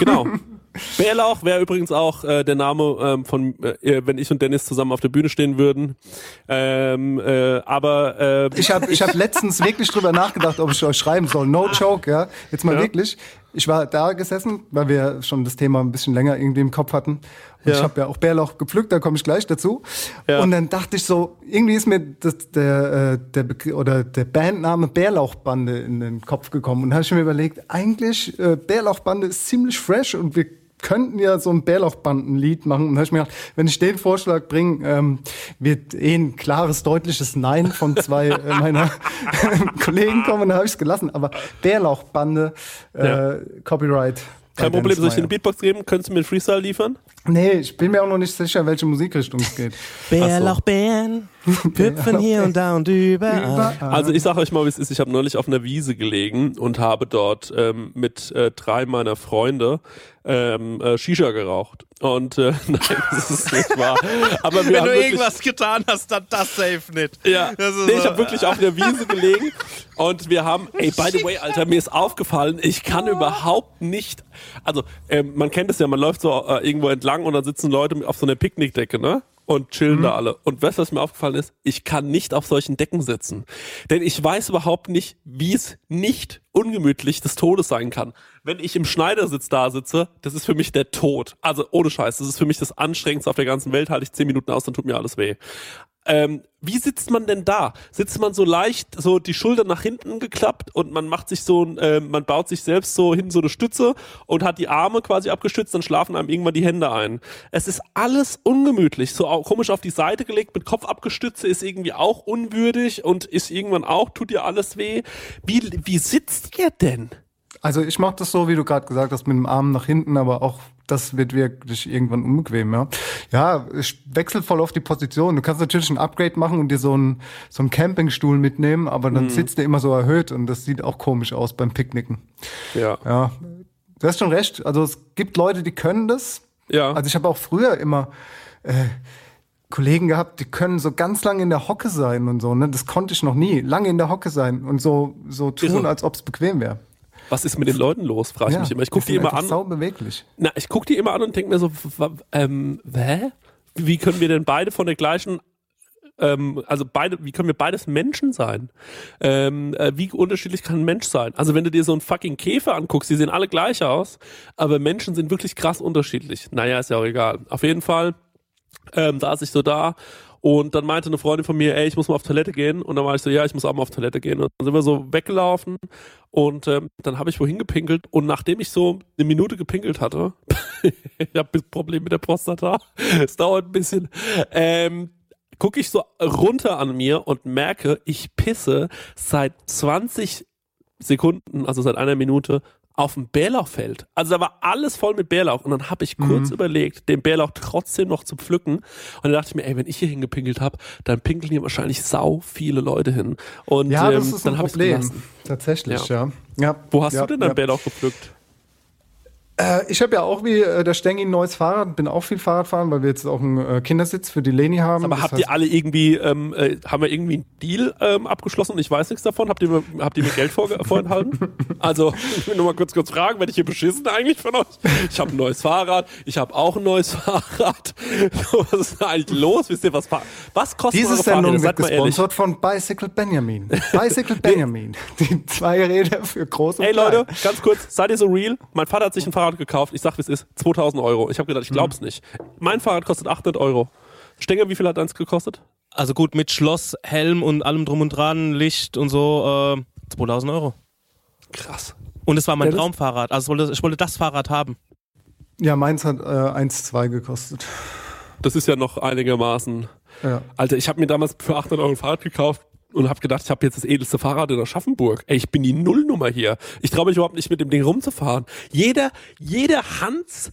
Genau. Bärlauch wäre übrigens auch äh, der Name ähm, von, äh, wenn ich und Dennis zusammen auf der Bühne stehen würden. Ähm, äh, aber äh, Ich habe ich hab letztens wirklich drüber nachgedacht, ob ich euch schreiben soll. No joke, ja. Jetzt mal Ja. wirklich. Ich war da gesessen, weil wir schon das Thema ein bisschen länger irgendwie im Kopf hatten. Und Ja. ich habe ja auch Bärlauch gepflückt, da komme ich gleich dazu. Ja. Und dann dachte ich so, irgendwie ist mir das, der, äh, der, Begr- oder der Bandname Bärlauchbande in den Kopf gekommen. Und habe ich mir überlegt, eigentlich äh, Bärlauchbande ist ziemlich fresh und wir könnten ja so ein Bärlauchbandenlied machen. Und da habe ich mir gedacht, wenn ich den Vorschlag bringe, ähm, wird eh ein klares, deutliches Nein von zwei äh, meiner Kollegen kommen. Und da habe ich es gelassen. Aber Bärlauchbande, äh, Ja. Copyright Kein Problem, Dennis soll ich dir eine. Beatbox geben? Könntest du mir einen Freestyle liefern? Nee, ich bin mir auch noch nicht sicher, in welche Musikrichtung es geht. Bärlauchbären hüpfen hier und da und überall. Also ich sage euch mal, wie es ist. Ich habe neulich auf einer Wiese gelegen und habe dort ähm, mit äh, drei meiner Freunde ähm, äh, Shisha geraucht. Und äh, nein, das ist nicht wahr. Aber wir Wenn du wirklich, irgendwas getan hast, dann das safe nicht. Ja, Das ist nee, ich so- habe wirklich auf der Wiese gelegen und wir haben, ey, by the way, Alter, mir ist aufgefallen, ich kann überhaupt nicht, also ähm, man kennt es ja, man läuft so äh, irgendwo entlang und dann sitzen Leute auf so einer Picknickdecke, ne? Und chillen da alle. Und weißt du, was mir aufgefallen ist? Ich kann nicht auf solchen Decken sitzen. Denn ich weiß überhaupt nicht, wie es nicht ungemütlich des Todes sein kann. Wenn ich im Schneidersitz da sitze, das ist für mich der Tod. Also ohne Scheiß, das ist für mich das Anstrengendste auf der ganzen Welt. Halte ich zehn Minuten aus, dann tut mir alles weh. Ähm, wie sitzt man denn da? Sitzt man so leicht, so die Schulter nach hinten geklappt und man macht sich so, ein, äh, man baut sich selbst so hin so eine Stütze und hat die Arme quasi abgestützt, dann schlafen einem irgendwann die Hände ein. Es ist alles ungemütlich, so auch komisch auf die Seite gelegt, mit Kopf abgestützt, ist irgendwie auch unwürdig und ist irgendwann auch, tut dir alles weh. Wie, wie sitzt ihr denn? Also ich mache das so, wie du gerade gesagt hast, mit dem Arm nach hinten, aber auch das wird wirklich irgendwann unbequem, ja. Ja, ich wechsle voll auf die Position. Du kannst natürlich ein Upgrade machen und dir so einen, so einen Campingstuhl mitnehmen, aber Mhm. dann sitzt der immer so erhöht und das sieht auch komisch aus beim Picknicken. Ja. Ja, du hast schon recht. Also es gibt Leute, die können das. Ja. Also ich habe auch früher immer äh, Kollegen gehabt, die können so ganz lange in der Hocke sein und so. Ne? Das konnte ich noch nie. Lange in der Hocke sein und so, so tun, Irre. als ob es bequem wäre. Was ist mit den Leuten los, frage ich mich immer. Ich gucke die immer an. Beweglich. Na, ich gucke die immer an und denke mir so, ähm, hä? Wie können wir denn beide von der gleichen, ähm, also beide, wie können wir beides Menschen sein? Ähm, äh, wie unterschiedlich kann ein Mensch sein? Also wenn du dir so einen fucking Käfer anguckst, die sehen alle gleich aus, aber Menschen sind wirklich krass unterschiedlich. Naja, ist ja auch egal. Auf jeden Fall ähm, saß ich so da und dann meinte eine Freundin von mir, ey, ich muss mal auf Toilette gehen. Und dann war ich so, ja, ich muss auch mal auf Toilette gehen. Und dann sind wir so weggelaufen und ähm, dann habe ich wohin gepinkelt. Und nachdem ich so eine Minute gepinkelt hatte, ich habe ein Problem mit der Prostata, es dauert ein bisschen, ähm, gucke ich so runter an mir und merke, ich pisse seit 20 Sekunden, also seit einer Minute, auf dem Bärlauchfeld. Also da war alles voll mit Bärlauch. Und dann habe ich kurz überlegt, den Bärlauch trotzdem noch zu pflücken. Und dann dachte ich mir, ey, wenn ich hier hingepinkelt habe, dann pinkeln hier wahrscheinlich sau viele Leute hin. Und Ja, das ähm, ist ein dann habe ich. Tatsächlich, Ja. ja. ja. Wo hast ja, du denn deinen ja. Bärlauch gepflückt? Äh, ich habe ja auch wie äh, der Stengi ein neues Fahrrad, bin auch viel Fahrrad fahren, weil wir jetzt auch einen äh, Kindersitz für die Leni haben. Aber Das habt heißt- ihr alle irgendwie, ähm, äh, haben wir irgendwie einen Deal ähm, abgeschlossen und ich weiß nichts davon? Habt ihr mir, habt ihr mir Geld vor, vorenthalten? Also, ich will nur mal kurz kurz fragen, werde ich hier beschissen eigentlich von euch? Ich habe ein neues Fahrrad, ich habe auch ein neues Fahrrad. Was ist da eigentlich los? Wisst ihr, was, was kostet Diese? Sendung wird gesponsert von Bicycle Benjamin. Bicycle Benjamin. Die zwei Räder für groß und Ey. Leute, ganz kurz, seid ihr so real? Mein Vater hat sich ein Fahrrad gekauft. Ich sag, wie es ist. 2000 Euro. Ich habe gedacht, ich glaub's nicht. Mein Fahrrad kostet 800 Euro. Stenger, wie viel hat eins gekostet? Also gut, mit Schloss, Helm und allem drum und dran, Licht und so, äh, 2000 Euro. Krass. Und es war mein Ja, Traumfahrrad. Also ich wollte, ich wollte das Fahrrad haben. Ja, meins hat äh, 1,2 gekostet. Das ist ja noch einigermaßen. Ja. Alter, ich habe mir damals für 800 Euro ein Fahrrad gekauft und habe gedacht, ich habe jetzt das edelste Fahrrad in Aschaffenburg. Ey, ich bin die Nullnummer hier. Ich traue mich überhaupt nicht mit dem Ding rumzufahren. Jeder, jeder Hans,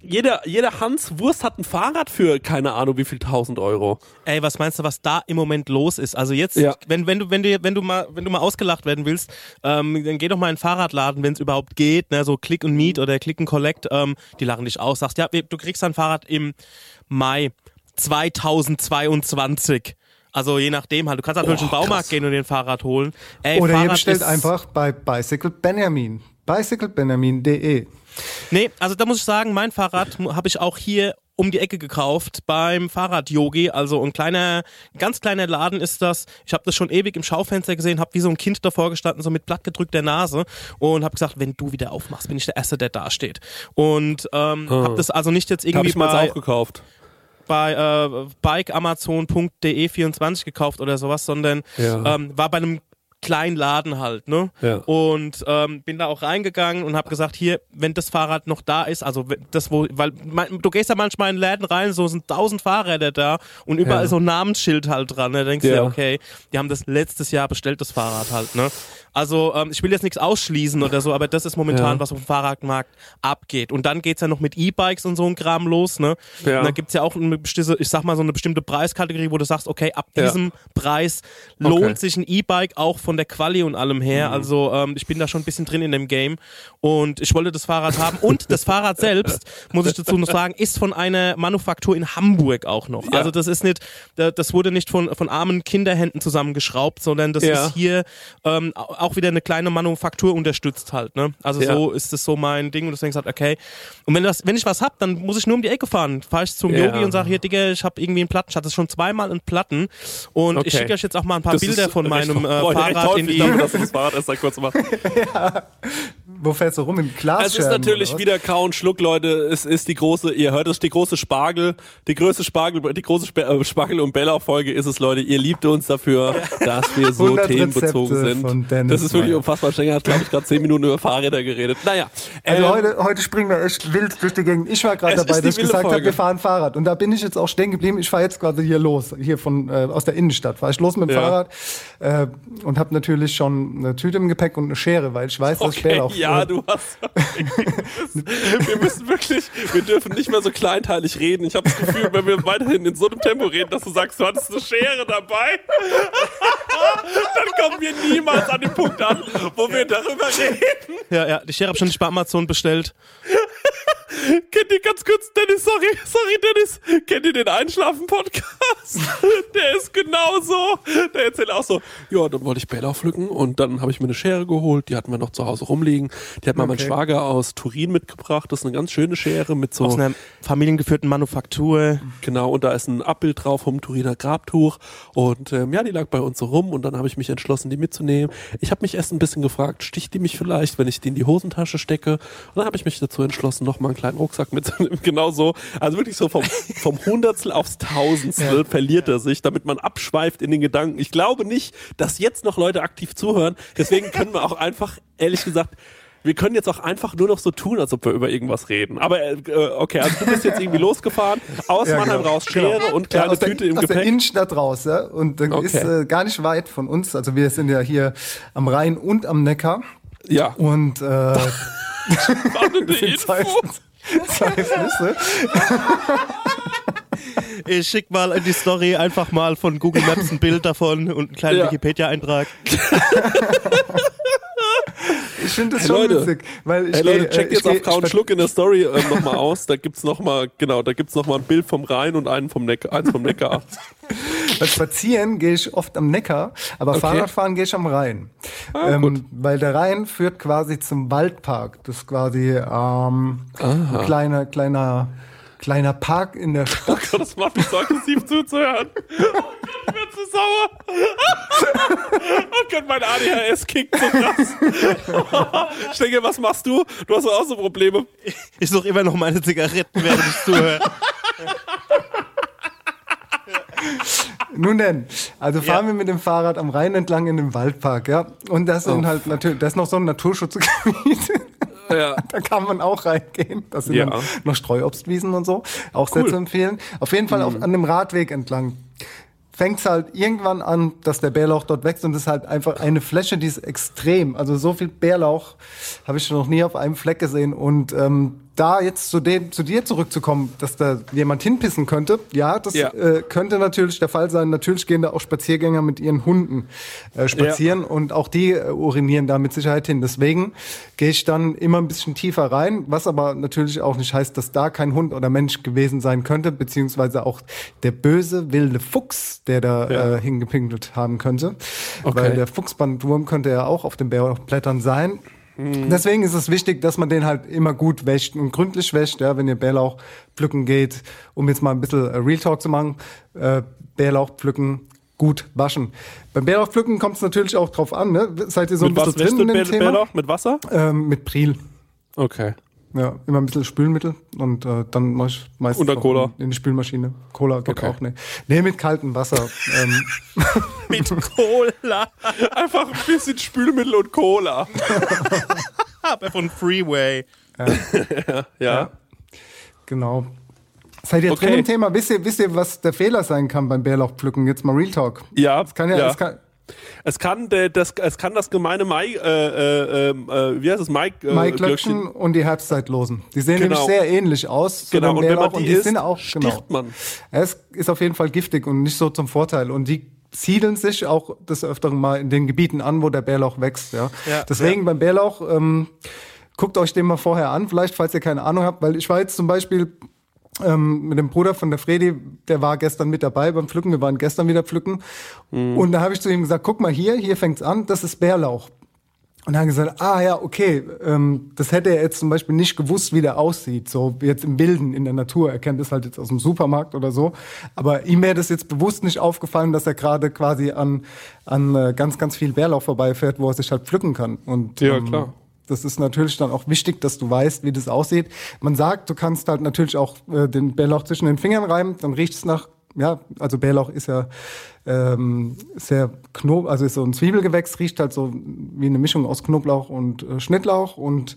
jeder, jeder Hans Wurst hat ein Fahrrad für keine Ahnung wie viel tausend Euro. Ey, was meinst du, was da im Moment los ist? Also jetzt, Ja. wenn, wenn du, wenn du, wenn du mal, wenn du mal ausgelacht werden willst, ähm, dann geh doch mal in den Fahrradladen, wenn es überhaupt geht, ne, so Click and Meet oder Click and Collect, ähm, die lachen dich aus, sagst, ja, du kriegst dein Fahrrad im Mai 2022. Also je nachdem halt. Du kannst natürlich Oh, in den Baumarkt krass. gehen und den Fahrrad holen. Ey, Oder ihr Fahrrad bestellt ist- einfach bei Bicycle Benjamin. bicyclebenjamin.de. Nee, also da muss ich sagen, mein Fahrrad habe ich auch hier um die Ecke gekauft beim Fahrrad-Yogi. Also ein kleiner, ganz kleiner Laden ist das. Ich habe das schon ewig im Schaufenster gesehen, habe wie so ein Kind davor gestanden, so mit plattgedrückter Nase und habe gesagt, wenn du wieder aufmachst, bin ich der Erste, der da steht. Und ähm, habe das also nicht jetzt Habe irgendwie ich mal bei, auch gekauft. Bei äh, bikeamazon.de 24 gekauft oder sowas, sondern Ja. ähm, war bei einem kleinen Laden halt, ne? Ja. Und ähm, bin da auch reingegangen und habe gesagt, hier, wenn das Fahrrad noch da ist, also das wo, weil man, du gehst ja manchmal in Läden rein, so sind tausend Fahrräder da und überall Ja. so ein Namensschild halt dran. Ne? Da denkst du Ja. ja, okay, die haben das letztes Jahr bestellt, das Fahrrad halt, ne? Also ähm, ich will jetzt nichts ausschließen oder so, aber das ist momentan, Ja. was auf dem Fahrradmarkt abgeht. Und dann geht's ja noch mit E-Bikes und so ein Kram los, ne? Ja. Und da gibt's ja auch eine bestimmte, ich sag mal, so eine bestimmte Preiskategorie, wo du sagst, okay, ab Ja. diesem Preis lohnt Okay. sich ein E-Bike auch von der Quali und allem her. Mhm. Also ähm, ich bin da schon ein bisschen drin in dem Game und ich wollte das Fahrrad haben. Und das Fahrrad selbst, muss ich dazu noch sagen, ist von einer Manufaktur in Hamburg auch noch. Also das ist nicht, da- das wurde nicht von, von armen Kinderhänden zusammengeschraubt, sondern das ist hier ähm, auch wieder eine kleine Manufaktur unterstützt halt. Ne? Also Ja. so ist das so mein Ding und deswegen gesagt, okay. Und wenn das, wenn ich was hab, dann muss ich nur um die Ecke fahren. Fahr ich zum Ja. Yogi und sage, hier, Digga, ich habe irgendwie einen Platten. Ich hatte es schon zweimal einen Platten und ich Okay. schicke euch jetzt auch mal ein paar Das Bilder von meinem äh, Fahrrad in die. dass du das Fahrrad erst kurz machst. Wo fährst du rum? In Glas? Es ist natürlich wieder Kauen Schluck, Leute. Es ist die große, ihr hört es, die große Spargel, die größte Spargel, die große Sp äh, Spargel und Bella Folge ist es, Leute. Ihr liebt uns dafür, dass wir so 100 themenbezogen Rezepte von sind. Das ist wirklich unfassbar. Stenger hat, glaube ich, gerade zehn Minuten über Fahrräder geredet. Naja. Also ähm, heute, heute springen wir echt wild durch die Gegend. Ich war gerade dabei, dass ich gesagt habe, wir fahren Fahrrad. Und da bin ich jetzt auch stehen geblieben. Ich fahre jetzt quasi hier los, hier von äh, aus der Innenstadt. Fahre ich los mit dem Ja. Fahrrad äh, und habe natürlich schon eine Tüte im Gepäck und eine Schere, weil ich weiß, dass ich Okay, Bärlauch ja, äh, du hast. wir müssen wirklich, wir dürfen nicht mehr so kleinteilig reden. Ich habe das Gefühl, wenn wir weiterhin in so einem Tempo reden, dass du sagst, du hattest eine Schere dabei, dann kommen wir niemals an den Punkt an, wo wir darüber reden. Ja, ja, die Schere habe ich schon nicht bei Amazon bestellt. Kennt ihr ganz kurz, Dennis, sorry, sorry, Dennis, kennt ihr den Einschlafen-Podcast? Der ist genauso. Der erzählt auch so, ja, dann wollte ich Bärlauch pflücken und dann habe ich mir eine Schere geholt, die hatten wir noch zu Hause rumliegen. Die hat mal mein Okay. Schwager aus Turin mitgebracht. Das ist eine ganz schöne Schere mit so Aus einer familiengeführten Manufaktur. Genau, und da ist ein Abbild drauf vom Turiner Grabtuch. Und ähm, ja, die lag bei uns so rum und dann habe ich mich entschlossen, die mitzunehmen. Ich habe mich erst ein bisschen gefragt, sticht die mich vielleicht, wenn ich die in die Hosentasche stecke? Und dann habe ich mich dazu entschlossen, noch mal einen kleinen Rucksack mitzunehmen. Genau so. Also wirklich so vom, vom Hundertstel aufs Tausendstel verliert er sich, damit man abschweift in den Gedanken. Ich glaube nicht, dass jetzt noch Leute aktiv zuhören. Deswegen können wir auch einfach, ehrlich gesagt, wir können jetzt auch einfach nur noch so tun, als ob wir über irgendwas reden. Aber äh, okay, also du bist jetzt irgendwie losgefahren, aus Ja, Mannheim genau. raus, Schere Genau. und kleine ja, aus der, Tüte im aus der Gepäck. Innenstadt raus, ja. Und dann Okay. ist äh, gar nicht weit von uns. Also wir sind ja hier am Rhein und am Neckar. Ja, Und äh, spannende Info. Zwei Flüsse. Ich schick mal in die Story einfach mal von Google Maps ein Bild davon und einen kleinen Ja. Wikipedia-Eintrag. Ich finde das Hey, schon Leute. witzig, weil ich Hey Leute, äh, checkt ich jetzt auf spa- Schluck in der Story ähm, nochmal aus. Da gibt's noch mal, genau, da gibt's noch mal ein Bild vom Rhein und einen vom Neckar, eins vom Neckar. Weil Spazieren gehe ich oft am Neckar, aber Okay. Fahrradfahren gehe ich am Rhein. Ah, ähm, weil der Rhein führt quasi zum Waldpark. Das ist quasi ähm, ein kleiner, kleiner, kleiner Park in der Stadt. Gott, das macht mich so aggressiv zuzuhören. Ich werde zu sauer. Oh Gott, mein ADHS kickt so krass. Ich denke, was machst du? Du hast doch auch so Probleme. Ich suche immer noch meine Zigaretten, während ich zuhöre. Nun denn, also fahren wir mit dem Fahrrad am Rhein entlang in den Waldpark, ja. Und das Oh. sind halt natürlich, das ist noch so ein Naturschutzgebiet. Ja. Da kann man auch reingehen. Das sind Ja. dann noch Streuobstwiesen und so. Auch sehr Cool. zu empfehlen. Auf jeden Fall auf, Mhm. an dem Radweg entlang. Fängt es halt irgendwann an, dass der Bärlauch dort wächst und es ist halt einfach eine Fläche, die ist extrem. Also so viel Bärlauch habe ich noch nie auf einem Fleck gesehen. Und ähm, da jetzt zu, dem, zu dir zurückzukommen, dass da jemand hinpissen könnte, ja, das Ja. Äh, könnte natürlich der Fall sein. Natürlich gehen da auch Spaziergänger mit ihren Hunden äh, spazieren und auch die äh, urinieren da mit Sicherheit hin. Deswegen gehe ich dann immer ein bisschen tiefer rein, was aber natürlich auch nicht heißt, dass da kein Hund oder Mensch gewesen sein könnte, beziehungsweise auch der böse wilde Fuchs, der da Ja. äh, hingepinkelt haben könnte. Okay. Weil der Fuchsbandwurm könnte ja auch auf den Bärlauchblättern sein. Deswegen ist es wichtig, dass man den halt immer gut wäscht und gründlich wäscht, ja, wenn ihr Bärlauch pflücken geht, um jetzt mal ein bisschen äh, Real Talk zu machen. Äh, Bärlauch pflücken, gut waschen. Beim Bärlauch pflücken kommt es natürlich auch drauf an, ne? Seid ihr so Mit ein was bisschen wäschst drin in dem Bär- Thema? Bärlauch? Mit Wasser? Ähm, mit Pril. Okay. Ja, immer ein bisschen Spülmittel und äh, dann mach ich meistens Und dann auch Cola? In, in die Spülmaschine. Cola geht Okay. auch nicht. Nee, mit kaltem Wasser. ähm, Mit Cola. Einfach ein bisschen Spülmittel und Cola. Aber von Freeway. Ja. genau. Seid ihr Okay. drin im Thema? Wisst ihr, wisst ihr, was der Fehler sein kann beim Bärlauchpflücken? Jetzt mal Real Talk. Ja. Es kann ja, ja. Es kann, Es kann, der, das, es kann das gemeine Mai, äh, äh, äh, wie heißt es, Mike, äh, Maiglöckchen und die Herbstzeitlosen. Die sehen Genau. nämlich sehr ähnlich aus. Genau, und wenn man die, die isst, sind auch, genau. man. Es ist auf jeden Fall giftig und nicht so zum Vorteil. Und die siedeln sich auch des Öfteren mal in den Gebieten an, wo der Bärlauch wächst. Ja. Ja, Deswegen beim Bärlauch, ähm, guckt euch den mal vorher an, vielleicht, falls ihr keine Ahnung habt, weil ich war jetzt zum Beispiel ähm, mit dem Bruder von der Fredi, der war gestern mit dabei beim Pflücken, wir waren gestern wieder pflücken. Und da habe ich zu ihm gesagt, guck mal hier, hier fängt's an, das ist Bärlauch. Und er hat gesagt, ah ja, okay, ähm, das hätte er jetzt zum Beispiel nicht gewusst, wie der aussieht, so wie jetzt im Wilden in der Natur. Er kennt das halt jetzt aus dem Supermarkt oder so. Aber ihm wäre das jetzt bewusst nicht aufgefallen, dass er gerade quasi an, an äh, ganz, ganz viel Bärlauch vorbeifährt, wo er sich halt pflücken kann. Und, Ja, klar. Das ist natürlich dann auch wichtig, dass du weißt, wie das aussieht. Man sagt, du kannst halt natürlich auch äh, den Bärlauch zwischen den Fingern reiben, dann riecht es nach, ja, also Bärlauch ist ja ähm, sehr Knob, also ist so ein Zwiebelgewächs, riecht halt so wie eine Mischung aus Knoblauch und äh, Schnittlauch. Und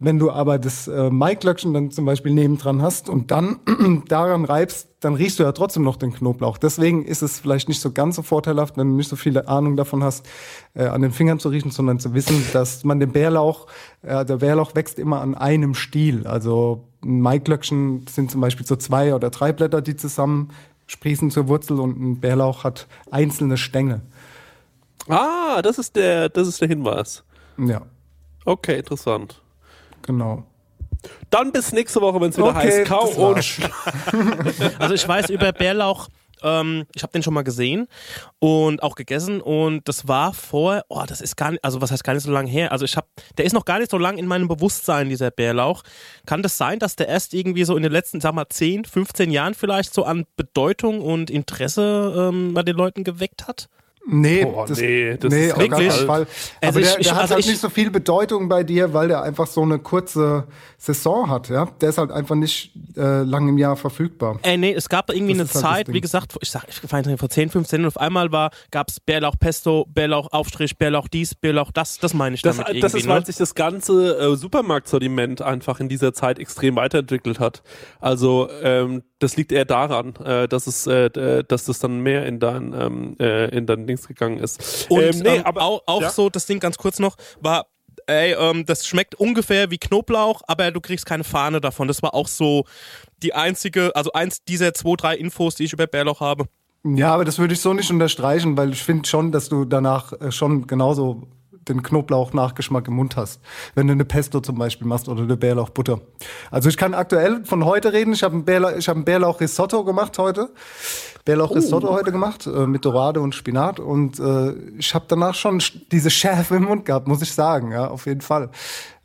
wenn du aber das äh, Maiglöckchen dann zum Beispiel nebendran hast und dann daran reibst, dann riechst du ja trotzdem noch den Knoblauch. Deswegen ist es vielleicht nicht so ganz so vorteilhaft, wenn du nicht so viele Ahnung davon hast, äh, an den Fingern zu riechen, sondern zu wissen, dass man den Bärlauch, äh, der Bärlauch wächst immer an einem Stiel. Also ein Maiglöckchen sind zum Beispiel so zwei oder drei Blätter, die zusammen sprießen zur Wurzel und ein Bärlauch hat einzelne Stängel. Ah, das ist der, das ist der Hinweis. Ja, Okay, interessant. Genau. Dann bis nächste Woche, wenn es wieder Okay, heißt Kau und Also ich weiß über Bärlauch, ähm, ich habe den schon mal gesehen und auch gegessen und das war vor, oh, das ist gar nicht, also was heißt gar nicht so lange her. Also ich habe, der ist noch gar nicht so lange in meinem Bewusstsein, dieser Bärlauch. Kann das sein, dass der erst irgendwie so in den letzten, sag mal, 10, 15 Jahren vielleicht so an Bedeutung und Interesse ähm, bei den Leuten geweckt hat? Nee, Boah, das, nee, das nee ist wirklich- keinen Fall. Also Aber der, ich- ich- der hat also halt ich- nicht so viel Bedeutung bei dir, weil der einfach so eine kurze Saison hat, ja. Der ist halt einfach nicht äh, lang im Jahr verfügbar. Äh, nee, es gab irgendwie Das eine halt Zeit, Ding. wie gesagt, ich sag, ich weiß nicht, vor 10, 15 und auf einmal war, gab's Bärlauch Pesto, Bärlauch Aufstrich, Bärlauch dies, Bärlauch das, das meine ich Das, damit das irgendwie, ist, weil ne? sich das ganze äh, Supermarktsortiment einfach in dieser Zeit extrem weiterentwickelt hat. Also ähm, das liegt eher daran, äh, dass es, äh, d- dass das dann mehr in dein ähm, äh, in dein Dings gegangen ist. Und ähm, nee, ähm, aber auch, auch ja? so, das Ding ganz kurz noch, war, ey, ähm, das schmeckt ungefähr wie Knoblauch, aber du kriegst keine Fahne davon. Das war auch so die einzige, also eins dieser zwei, drei Infos, die ich über Bärlauch habe. Ja, aber das würde ich so nicht unterstreichen, weil ich finde schon, dass du danach äh, schon genauso den Knoblauch-Nachgeschmack im Mund hast. Wenn du eine Pesto zum Beispiel machst oder eine Bärlauchbutter. Also ich kann aktuell von heute reden. Ich habe ein, Bärlauch, ich hab ein Bärlauch-Risotto gemacht heute. Bärlauch-Risotto heute gemacht äh, mit Dorade und Spinat. Und äh, ich habe danach schon sch- diese Schärfe im Mund gehabt, muss ich sagen. Ja, auf jeden Fall.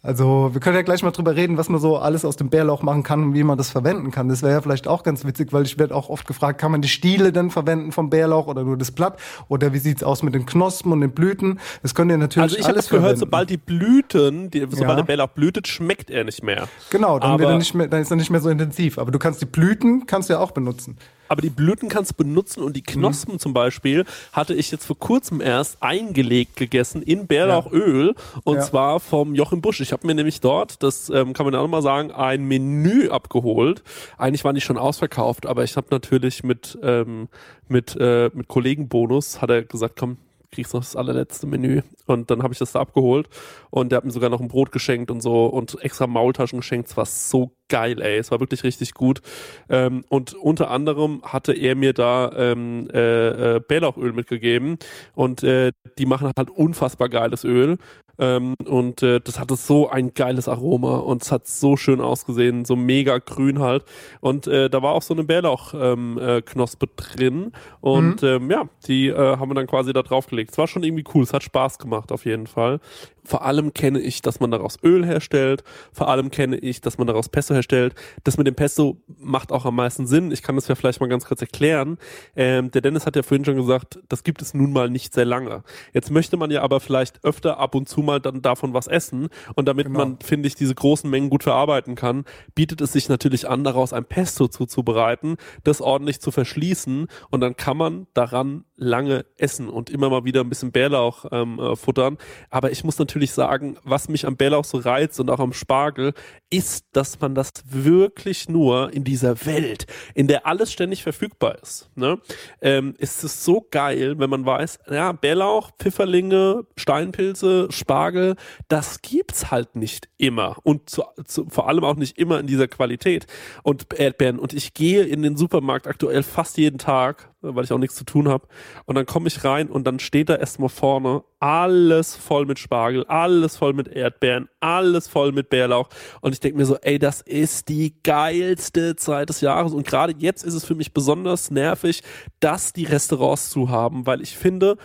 Also wir können ja gleich mal drüber reden, was man so alles aus dem Bärlauch machen kann und wie man das verwenden kann. Das wäre ja vielleicht auch ganz witzig, weil ich werde auch oft gefragt, kann man die Stiele denn verwenden vom Bärlauch oder nur das Blatt? Oder wie sieht's aus mit den Knospen und den Blüten? Das könnt ihr natürlich also ich habe alles gehört, verwenden. sobald die Blüten, die, sobald Ja. der Bärlauch blühtet, schmeckt er nicht mehr. Genau, dann, wird er nicht mehr, dann ist er nicht mehr so intensiv. Aber du kannst die Blüten, kannst du ja auch benutzen. Aber die Blüten kannst du benutzen und die Mhm. Knospen zum Beispiel hatte ich jetzt vor kurzem erst eingelegt gegessen in Bärlauchöl und Ja. zwar vom Joachim Busch. Ich habe mir nämlich dort, das ähm, kann man auch noch mal sagen, ein Menü abgeholt. Eigentlich waren die schon ausverkauft, aber ich habe natürlich mit ähm, mit äh, mit Kollegenbonus hat er gesagt, komm kriegst noch das allerletzte Menü und dann habe ich das da abgeholt und der hat mir sogar noch ein Brot geschenkt und so und extra Maultaschen geschenkt. Es war so geil, ey. Es war wirklich richtig gut. Ähm, und unter anderem hatte er mir da ähm, äh, äh, Bärlauchöl mitgegeben und äh, die machen halt unfassbar geiles Öl. Ähm, und äh, das hatte so ein geiles Aroma und es hat so schön ausgesehen, so mega grün halt. Und äh, da war auch so eine Bärlauchknospe ähm, äh, drin. Und ähm, ja, die äh, haben wir dann quasi da draufgelegt. Es war schon irgendwie cool, es hat Spaß gemacht auf jeden Fall. Vor allem kenne ich, dass man daraus Öl herstellt. Vor allem kenne ich, dass man daraus Pesto herstellt. Das mit dem Pesto macht auch am meisten Sinn. Ich kann das ja vielleicht mal ganz kurz erklären. Ähm, der Dennis hat ja vorhin schon gesagt, das gibt es nun mal nicht sehr lange. Jetzt möchte man ja aber vielleicht öfter ab und zu mal dann davon was essen. Und damit Genau. man, finde ich, diese großen Mengen gut verarbeiten kann, bietet es sich natürlich an, daraus ein Pesto zuzubereiten, das ordentlich zu verschließen und dann kann man daran lange essen und immer mal wieder ein bisschen Bärlauch ähm, äh, futtern. Aber ich muss natürlich sagen, was mich am Bärlauch so reizt und auch am Spargel, ist, dass man das wirklich nur in dieser Welt, in der alles ständig verfügbar ist. Ne? Ähm, ist es so geil, wenn man weiß, ja, Bärlauch, Pfifferlinge, Steinpilze, Spargel, das gibt's halt nicht immer und zu, zu, vor allem auch nicht immer in dieser Qualität und Erdbeeren. Und ich gehe in den Supermarkt aktuell fast jeden Tag, weil ich auch nichts zu tun habe. Und dann komme ich rein und dann steht da erstmal vorne alles voll mit Spargel, alles voll mit Erdbeeren, alles voll mit Bärlauch. Und ich denke mir so, ey, das ist die geilste Zeit des Jahres. Und gerade jetzt ist es für mich besonders nervig, dass die Restaurants zu haben, weil ich finde,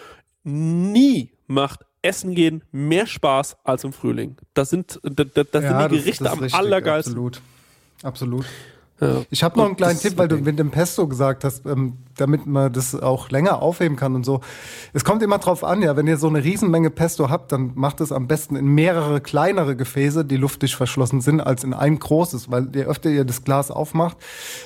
nie macht Essen gehen mehr Spaß als im Frühling. Das sind, das, das Ja, sind die das- Gerichte das ist am richtig, allergeilsten. Absolut. Absolut. Ja. Ich habe noch einen kleinen Tipp, weil du mit dem Pesto gesagt hast, ähm, damit man das auch länger aufheben kann und so. Es kommt immer drauf an, ja, wenn ihr so eine Riesenmenge Pesto habt, dann macht es am besten in mehrere kleinere Gefäße, die luftdicht verschlossen sind, als in ein großes, weil je öfter ihr das Glas aufmacht,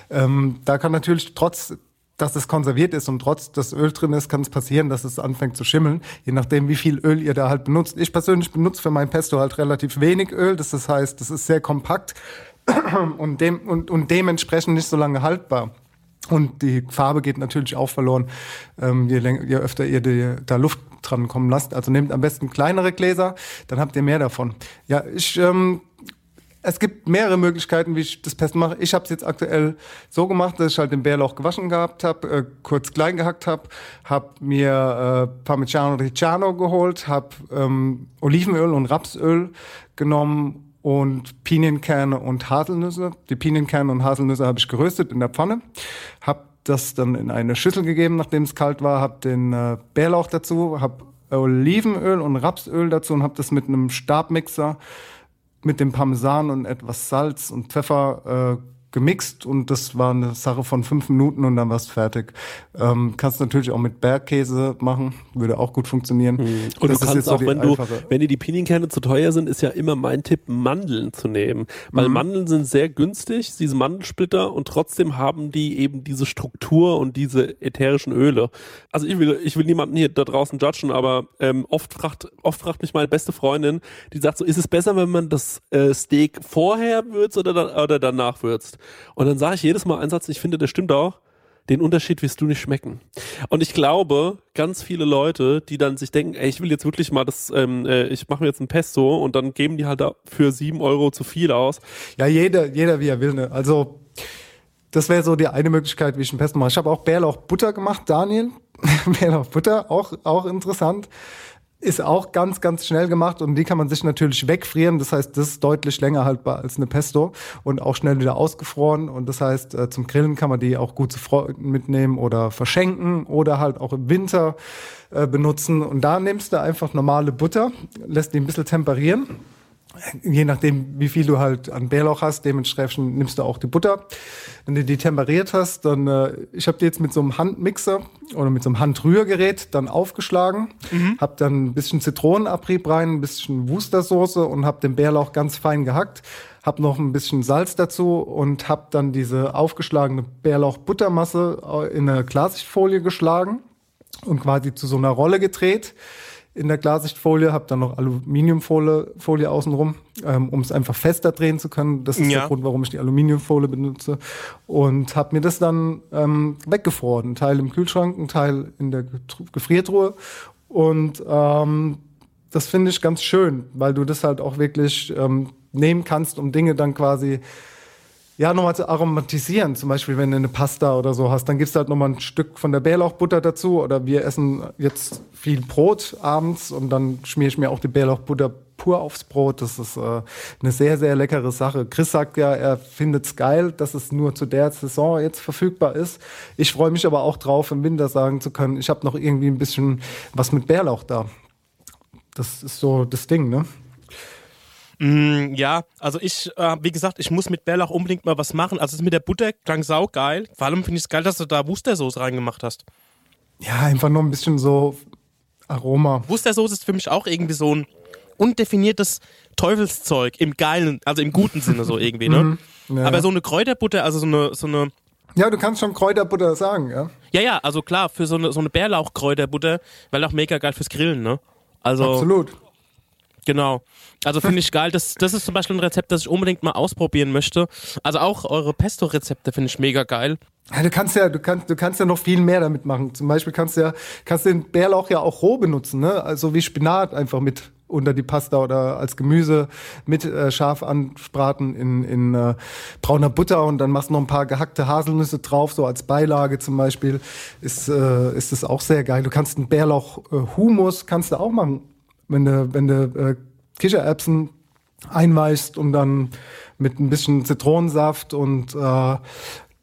ähm, da kann natürlich trotz dass es konserviert ist und trotz dass Öl drin ist, kann es passieren, dass es anfängt zu schimmeln, je nachdem, wie viel Öl ihr da halt benutzt. Ich persönlich benutze für mein Pesto halt relativ wenig Öl, das, das heißt, das ist sehr kompakt und, dem, und, und dementsprechend nicht so lange haltbar. Und die Farbe geht natürlich auch verloren, ähm, je, länger, je öfter ihr die, da Luft dran kommen lasst. Also nehmt am besten kleinere Gläser, dann habt ihr mehr davon. Ja, ich, ähm, es gibt mehrere Möglichkeiten, wie ich das Pesto mache. Ich habe es jetzt aktuell so gemacht, dass ich halt den Bärlauch gewaschen gehabt habe, äh, kurz klein gehackt habe, habe mir äh, Parmigiano Reggiano geholt, habe ähm, Olivenöl und Rapsöl genommen und Pinienkerne und Haselnüsse. Die Pinienkerne und Haselnüsse habe ich geröstet in der Pfanne, habe das dann in eine Schüssel gegeben, nachdem es kalt war, habe den äh, Bärlauch dazu, habe Olivenöl und Rapsöl dazu und habe das mit einem Stabmixer mit dem Parmesan und etwas Salz und Pfeffer äh, gemixt und das war eine Sache von fünf Minuten und dann war's fertig. Ähm, kannst natürlich auch mit Bergkäse machen, würde auch gut funktionieren. Und Das du kannst so auch, die wenn du, wenn dir die Pinienkerne zu teuer sind, ist ja immer mein Tipp, Mandeln zu nehmen. Weil Mhm. Mandeln sind sehr günstig, diese Mandelsplitter, und trotzdem haben die eben diese Struktur und diese ätherischen Öle. Also ich will, ich will niemanden hier da draußen judgen, aber ähm, oft fragt, oft fragt mich meine beste Freundin, die sagt so, ist es besser, wenn man das äh, Steak vorher würzt oder, dann, oder danach würzt? Und dann sage ich jedes Mal einen Satz, ich finde, der stimmt auch den Unterschied wirst du nicht schmecken. Und ich glaube, ganz viele Leute, die dann sich denken, ey, ich will jetzt wirklich mal das, ähm, äh, ich mache mir jetzt ein Pesto und dann geben die halt da für sieben Euro zu viel aus. Ja, jeder, jeder wie er will. Ne? Also das wäre so die eine Möglichkeit, wie ich ein Pesto mache. Ich habe auch Bärlauchbutter gemacht, Daniel. Bärlauchbutter, auch, auch interessant. Ist auch ganz, ganz schnell gemacht und die kann man sich natürlich wegfrieren. Das heißt, das ist deutlich länger haltbar als eine Pesto und auch schnell wieder ausgefroren. Und das heißt, äh, zum Grillen kann man die auch gut zu Freunden mitnehmen oder verschenken oder halt auch im Winter äh, benutzen. Und da nimmst du einfach normale Butter, lässt die ein bisschen temperieren je nachdem, wie viel du halt an Bärlauch hast, dementsprechend nimmst du auch die Butter. Wenn du die temperiert hast, dann, äh, ich habe die jetzt mit so einem Handmixer oder mit so einem Handrührgerät dann aufgeschlagen, hab dann ein bisschen Zitronenabrieb rein, ein bisschen Wustersoße und hab den Bärlauch ganz fein gehackt, hab noch ein bisschen Salz dazu und hab dann diese aufgeschlagene Bärlauch-Buttermasse in eine Klarsichtfolie geschlagen und quasi zu so einer Rolle gedreht in der Klarsichtfolie, habe dann noch Aluminiumfolie Folie außenrum, ähm, um es einfach fester drehen zu können. Das ist Ja. der Grund, warum ich die Aluminiumfolie benutze. Und habe mir das dann ähm, weggefroren. Ein Teil im Kühlschrank, ein Teil in der Gefriertruhe. Und ähm, das finde ich ganz schön, weil du das halt auch wirklich ähm, nehmen kannst, um Dinge dann quasi ja, nochmal zu aromatisieren. Zum Beispiel, wenn du eine Pasta oder so hast, dann gibst du halt nochmal ein Stück von der Bärlauchbutter dazu. Oder wir essen jetzt viel Brot abends und dann schmiere ich mir auch die Bärlauchbutter pur aufs Brot. Das ist äh, eine sehr, sehr leckere Sache. Chris sagt ja, er findet's geil, dass es nur zu der Saison jetzt verfügbar ist. Ich freue mich aber auch drauf, im Winter sagen zu können, ich habe noch irgendwie ein bisschen was mit Bärlauch da. Das ist so das Ding, ne? Mm, ja, also ich, äh, wie gesagt, ich muss mit Bärlauch unbedingt mal was machen. Also mit der Butter klang saugeil. Vor allem finde ich es geil, dass du da Wustersoße reingemacht hast. Ja, einfach nur ein bisschen so Aroma. Wustersoße ist für mich auch irgendwie so ein undefiniertes Teufelszeug im geilen, also im guten Sinne so irgendwie, ne? Ja. Aber so eine Kräuterbutter, also so eine, so eine Ja, du kannst schon Kräuterbutter sagen, ja. Ja, ja, also klar, für so eine, so eine Bärlauchkräuterbutter, weil auch mega geil fürs Grillen, ne? Also, Absolut. Genau. Also finde ich geil. Das, das ist zum Beispiel ein Rezept, das ich unbedingt mal ausprobieren möchte. Also auch eure Pesto-Rezepte finde ich mega geil. Ja, du kannst ja, du kannst, du kannst ja noch viel mehr damit machen. Zum Beispiel kannst du ja, kannst den Bärlauch ja auch roh benutzen, ne? Also wie Spinat einfach mit unter die Pasta oder als Gemüse mit äh, scharf anspraten in, in äh, brauner Butter und dann machst du noch ein paar gehackte Haselnüsse drauf, so als Beilage zum Beispiel, ist, äh, ist das auch sehr geil. Du kannst einen Bärlauch äh, kannst du auch machen, wenn du, wenn du äh, Kichererbsen einweichst und dann mit ein bisschen Zitronensaft und äh,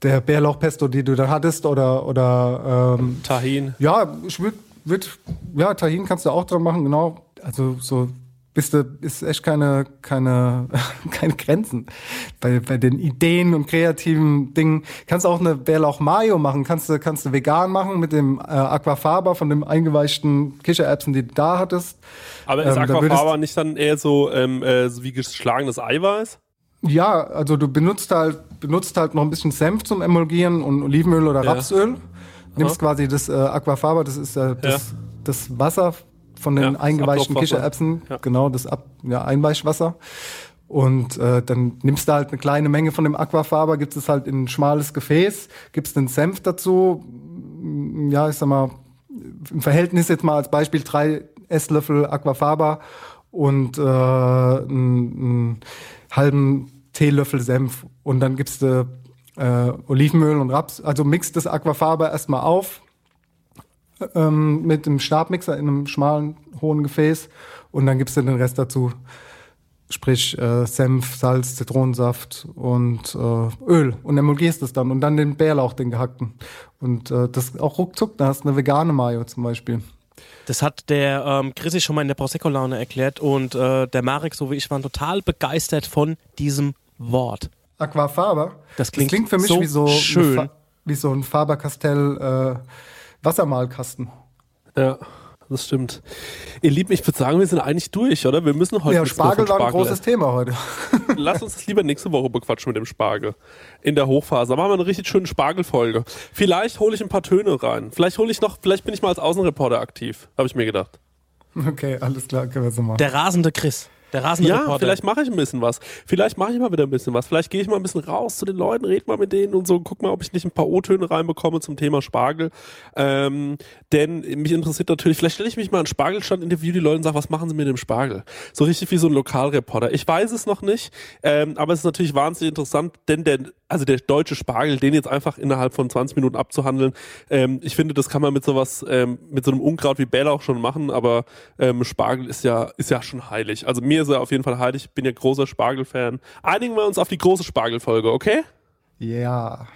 der Bärlauchpesto, die du da hattest, oder oder ähm, Tahin. ja, ich würde, würd, ja, Tahin kannst du auch dran machen, genau. Also so bist du, ist echt keine, keine, keine Grenzen bei, bei den Ideen und kreativen Dingen. Kannst auch eine Bärlauch Mayo machen, kannst du, kannst du vegan machen mit dem äh, Aquafaba von dem eingeweichten Kichererbsen, die du da hattest. Aber ist Ähm, Aquafaba nicht dann eher so, ähm, äh, so wie geschlagenes Eiweiß? Ja, also du benutzt halt, benutzt halt noch ein bisschen Senf zum Emulgieren und Olivenöl oder Ja. Rapsöl. Nimmst quasi das äh, Aquafaba, das ist äh, das, das Wasser von den Ja, eingeweichten. Kichererbsen, Ja. genau, das Ab ja, Einweichwasser. Und äh, dann nimmst du halt eine kleine Menge von dem Aquafaba, gibst es halt in ein schmales Gefäß, gibst den Senf dazu, mm, ja, ich sag mal, im Verhältnis jetzt mal als Beispiel drei Esslöffel Aquafaba und äh, einen, einen halben Teelöffel Senf und dann gibst du äh, Olivenöl und Raps, also mixt das Aquafaba erstmal auf ähm, mit dem Stabmixer in einem schmalen, hohen Gefäß und dann gibst du den Rest dazu. Sprich äh, Senf, Salz, Zitronensaft und äh, Öl und emulgierst es dann und dann den Bärlauch, den gehackten. Und äh, das auch ruckzuck, da hast du eine vegane Mayo zum Beispiel. Das hat der ähm, Chrissy schon mal in der Prosecco-Laune erklärt und äh, der Marek, so wie ich, waren total begeistert von diesem Wort. Aquafaba. Das klingt für mich so wie so schön. Wie so ein Faber-Castell äh, Wassermalkasten. Ja, das stimmt. Ihr Lieben, ich würde sagen, wir sind eigentlich durch, oder? Wir müssen heute Ja, Spargel war ein großes Thema heute. Lass uns das lieber nächste Woche bequatschen mit dem Spargel. In der Hochphase. Da machen wir eine richtig schöne Spargelfolge. Vielleicht hole ich ein paar Töne rein. Vielleicht hole ich noch, vielleicht bin ich mal als Außenreporter aktiv. Habe ich mir gedacht. Okay, alles klar, können wir so machen. Der rasende Chris. Der rasende Ja, vielleicht mache ich ein bisschen was. Vielleicht mache ich mal wieder ein bisschen was. Vielleicht gehe ich mal ein bisschen raus zu den Leuten, red mal mit denen und so. Guck mal, ob ich nicht ein paar O-Töne reinbekomme zum Thema Spargel. Ähm, denn mich interessiert natürlich, vielleicht stelle ich mich mal an Spargelstand, interview die Leute und sage, was machen sie mit dem Spargel? So richtig wie so ein Lokalreporter. Ich weiß es noch nicht, ähm, aber es ist natürlich wahnsinnig interessant, denn der, also der deutsche Spargel, den jetzt einfach innerhalb von 20 Minuten abzuhandeln, ähm, ich finde, das kann man mit sowas, ähm, mit so einem Unkraut wie Bärlauch schon machen, aber ähm, Spargel ist ja, ist ja schon heilig. Also mir ist er auf jeden Fall heilig, ich bin ja großer Spargel-Fan. Einigen wir uns auf die große Spargelfolge, okay? Ja.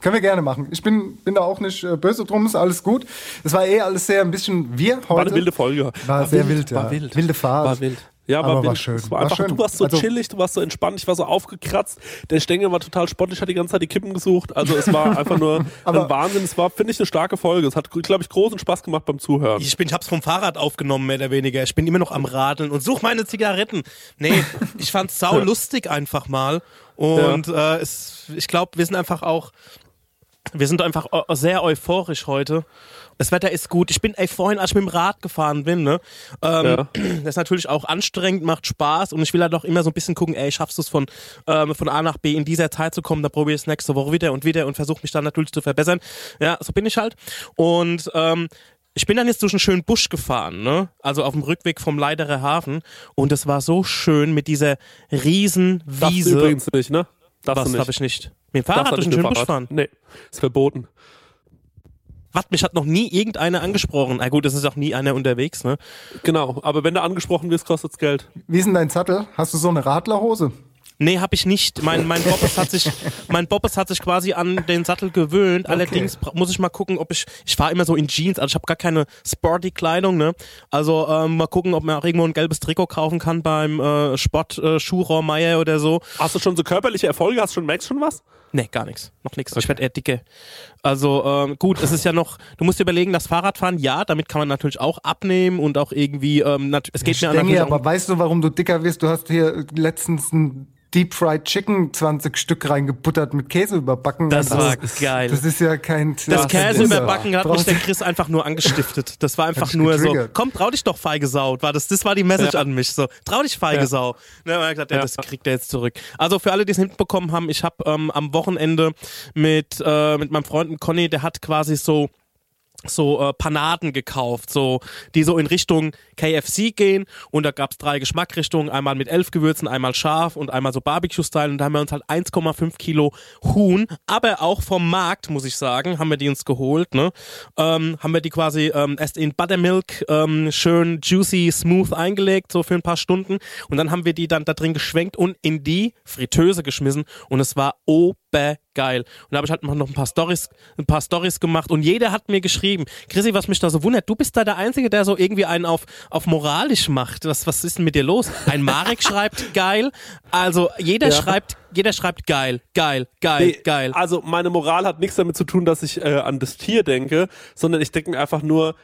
Können wir gerne machen. Ich bin, bin da auch nicht äh, böse drum, ist alles gut. Es war eh alles sehr ein bisschen wir heute. War eine wilde Folge. War sehr wild, ja. War wild. Wilde Phase. War wild. Ja, war Aber wild. war schön. Es war War einfach, schön. Du warst so Also- chillig, du warst so entspannt, ich war so aufgekratzt. Der Stängel war total sportlich, hat die ganze Zeit die Kippen gesucht. Also es war einfach nur Aber- ein Wahnsinn. Es war, finde ich, eine starke Folge. Es hat, glaube ich, großen Spaß gemacht beim Zuhören. Ich bin, ich hab's vom Fahrrad aufgenommen, mehr oder weniger. Ich bin immer noch am Radeln und such meine Zigaretten. Nee, ich fand's sau lustig einfach mal. Und äh, es, ich glaube, wir sind einfach auch, wir sind einfach eu- sehr euphorisch heute. Das Wetter ist gut. Ich bin, ey, vorhin, als ich mit dem Rad gefahren bin, ne, ähm, Ja. das ist natürlich auch anstrengend, macht Spaß und ich will halt auch immer so ein bisschen gucken, ey, schaffst du es von, ähm, von A nach B in dieser Zeit zu kommen, dann probiere ich es nächste Woche wieder und wieder und versuche mich dann natürlich zu verbessern. Ja, so bin ich halt. Und ähm, ich bin dann jetzt durch einen schönen Busch gefahren, ne? Also auf dem Rückweg vom Leiderer Hafen und es war so schön mit dieser riesen Darfst du Wiese. übrigens nicht, ne? Darfst Was du darf ich nicht? Mit dem Fahrrad du durch einen schönen Busch fahren? Nee, ist verboten. Was, mich hat noch nie irgendeiner angesprochen. Na gut, es ist auch nie einer unterwegs, ne? Genau, aber wenn du angesprochen wirst, kostet's Geld. Wie ist denn dein Sattel? Hast du so eine Radlerhose? Nee, hab ich nicht. Mein, mein Bobbes hat sich, mein Bobbes hat sich quasi an den Sattel gewöhnt. Allerdings bra- muss ich mal gucken, ob ich, ich fahre immer so in Jeans, also ich habe gar keine sporty Kleidung, ne? Also ähm, mal gucken, ob man auch irgendwo ein gelbes Trikot kaufen kann beim äh, Sport äh, Schuhrohr Meier oder so. Hast du schon so körperliche Erfolge? Hast du schon, merkst schon was? Nee, gar nichts. Noch nichts. Ich werde eher dicke. Also ähm, gut, es ist ja noch, du musst dir überlegen, das Fahrradfahren, ja, damit kann man natürlich auch abnehmen und auch irgendwie, ähm, es geht mir Stenge, natürlich aber weißt du, warum du dicker wirst? Du hast hier letztens ein Deep Fried Chicken 20 Stück reingebuttert mit Käse überbacken. Das Also, war geil. Das ist ja kein das Käse ist- überbacken hat mich der Chris einfach nur angestiftet. Das war einfach nur so, komm, trau dich doch, feige Sau. War das, das war die Message an mich. So, trau dich, feige Ja. Sau. Ne, und er hat gesagt, ja, Ja. das kriegt er jetzt zurück. Also für alle, die es mitbekommen haben, ich habe ähm, am Wochenende mit, äh, mit meinem Freund Conny, der hat quasi so so äh, Panaden gekauft, so die so in Richtung KFC gehen. Und da gab's drei Geschmackrichtungen, einmal mit elf Gewürzen, einmal scharf und einmal so Barbecue-Style. Und da haben wir uns halt 1,5 Kilo Huhn, aber auch vom Markt, muss ich sagen, haben wir die uns geholt, ne, ähm, haben wir die quasi ähm, erst in Buttermilk ähm, schön juicy, smooth eingelegt, so für ein paar Stunden. Und dann haben wir die dann da drin geschwenkt und in die Fritteuse geschmissen. Und es war obergeil. Und da habe ich halt noch ein paar Stories, ein paar Stories gemacht und jeder hat mir geschrieben, Chrissy, was mich da so wundert, du bist da der Einzige, der so irgendwie einen auf, auf moralisch macht. Was, was ist denn mit dir los? Ein Marek schreibt geil. Also jeder Ja. schreibt, jeder schreibt geil, geil, geil, Nee, geil. Also meine Moral hat nichts damit zu tun, dass ich äh, an das Tier denke, sondern ich denke mir einfach nur,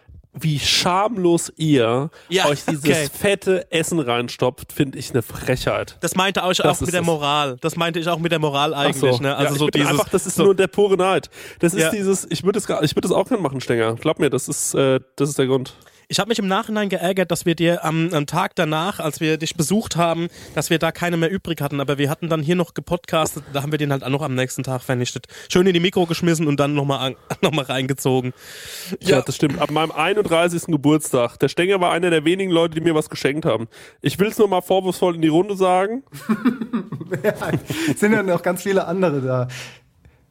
wie schamlos ihr Ja, euch dieses okay. fette Essen reinstopft, finde ich eine Frechheit. Das meinte Das auch mit der. Moral. Das meinte ich auch mit der Moral eigentlich. Ne? Also ja, so dieses. einfach, das ist so, nur der pure Neid. Das ist Ja. dieses, ich würde es, es auch gerne machen, Stenger. Glaub mir, das ist, äh, das ist der Grund. Ich habe mich im Nachhinein geärgert, dass wir dir am, am Tag danach, als wir dich besucht haben, dass wir da keine mehr übrig hatten. Aber wir hatten dann hier noch gepodcastet, da haben wir den halt auch noch am nächsten Tag vernichtet. Schön in die Mikro geschmissen und dann nochmal noch mal reingezogen. Ja, das stimmt. Ab meinem 31. Geburtstag. Der Stenger war einer der wenigen Leute, die mir was geschenkt haben. Ich will es nur mal vorwurfsvoll in die Runde sagen. sind ja noch ganz viele andere da.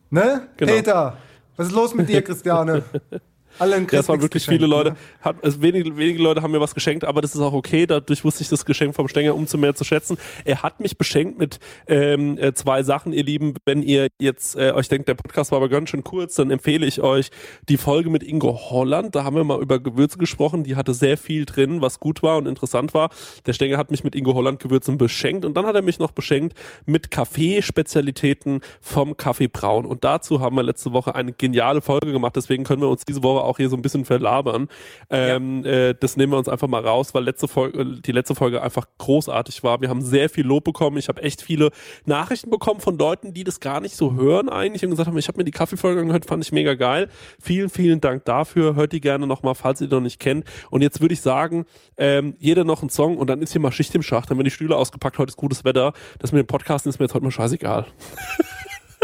Ne? Genau. Peter, was ist los mit dir, Christiane? Alle ein Ja, es waren wirklich viele Leute. Hat, also wenige, wenige Leute haben mir was geschenkt, aber das ist auch okay. Dadurch wusste ich das Geschenk vom Stenger umso mehr zu schätzen. Er hat mich beschenkt mit ähm, äh, zwei Sachen, ihr Lieben. Wenn ihr jetzt äh, euch denkt, der Podcast war aber ganz schön kurz, dann empfehle ich euch die Folge mit Ingo Holland. Da haben wir mal über Gewürze gesprochen. Die hatte sehr viel drin, was gut war und interessant war. Der Stenger hat mich mit Ingo Holland Gewürzen beschenkt und dann hat er mich noch beschenkt mit Kaffeespezialitäten vom Kaffee Braun. Und dazu haben wir letzte Woche eine geniale Folge gemacht. Deswegen können wir uns diese Woche auch hier so ein bisschen verlabern. Ähm, äh, das nehmen wir uns einfach mal raus, weil letzte Folge, die letzte Folge einfach großartig war. Wir haben sehr viel Lob bekommen. Ich habe echt viele Nachrichten bekommen von Leuten, die das gar nicht so hören eigentlich und gesagt haben, ich habe mir die Kaffeefolge angehört, fand ich mega geil. Vielen, vielen Dank dafür. Hört die gerne nochmal, falls ihr die noch nicht kennt. Und jetzt würde ich sagen, ähm, jeder noch einen Song und dann ist hier mal Schicht im Schacht. Dann werden die Stühle ausgepackt. Heute ist gutes Wetter. Das mit dem Podcasten ist mir jetzt heute mal scheißegal.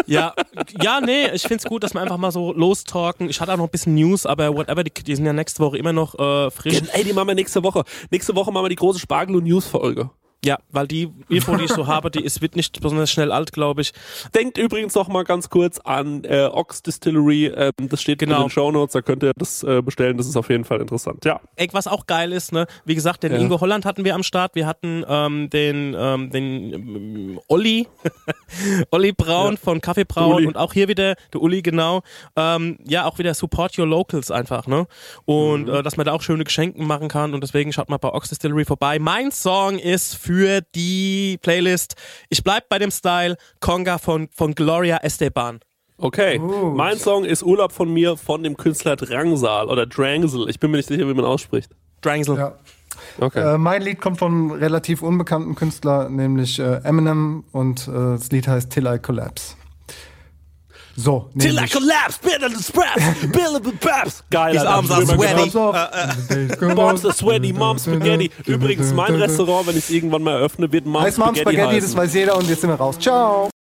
Ja, ja, nee, ich find's gut, dass wir einfach mal so lostalken. Ich hatte auch noch ein bisschen News, aber whatever, die, die sind ja nächste Woche immer noch äh, frisch. Ey, die machen wir nächste Woche. Nächste Woche machen wir die große Spargel- und News-Folge. Ja, weil die Info, die ich so habe, die ist, wird nicht besonders schnell alt, glaube ich. Denkt übrigens noch mal ganz kurz an äh, Ox Distillery. Ähm, das steht Genau. in den Show Notes. Da könnt ihr das äh, bestellen. Das ist auf jeden Fall interessant. Ja. Ey, was auch geil ist, ne? Wie gesagt, den Ja. Ingo Holland hatten wir am Start. Wir hatten ähm, den, ähm, den ähm, Olli, Olli Braun Ja. von Kaffee Braun und auch hier wieder, der Uli, genau. Ähm, ja, auch wieder Support Your Locals einfach, ne? Und Mhm. äh, dass man da auch schöne Geschenke machen kann und deswegen schaut mal bei Ox Distillery vorbei. Mein Song ist für die Playlist. Ich bleib bei dem Style Conga von, von Gloria Esteban. Okay. Mein Song ist Urlaub von mir von dem Künstler Drangsal oder Drangsal. Ich bin mir nicht sicher, wie man ausspricht. Drangsel. Ja. Okay. Äh, mein Lied kommt vom relativ unbekannten Künstler, nämlich äh, Eminem und äh, das Lied heißt Till I Collapse. So, Till I collapse, better than spraps, Bill of the Paps. Geil. His Alter. arms are ich sweaty. gedacht. Pass auf. Bombs are sweaty, Mom Spaghetti. Übrigens, mein Restaurant, wenn ich es irgendwann mal eröffne, wird Mom Heißt Mom Spaghetti Spaghetti, das weiß jeder und jetzt sind wir raus. Ciao.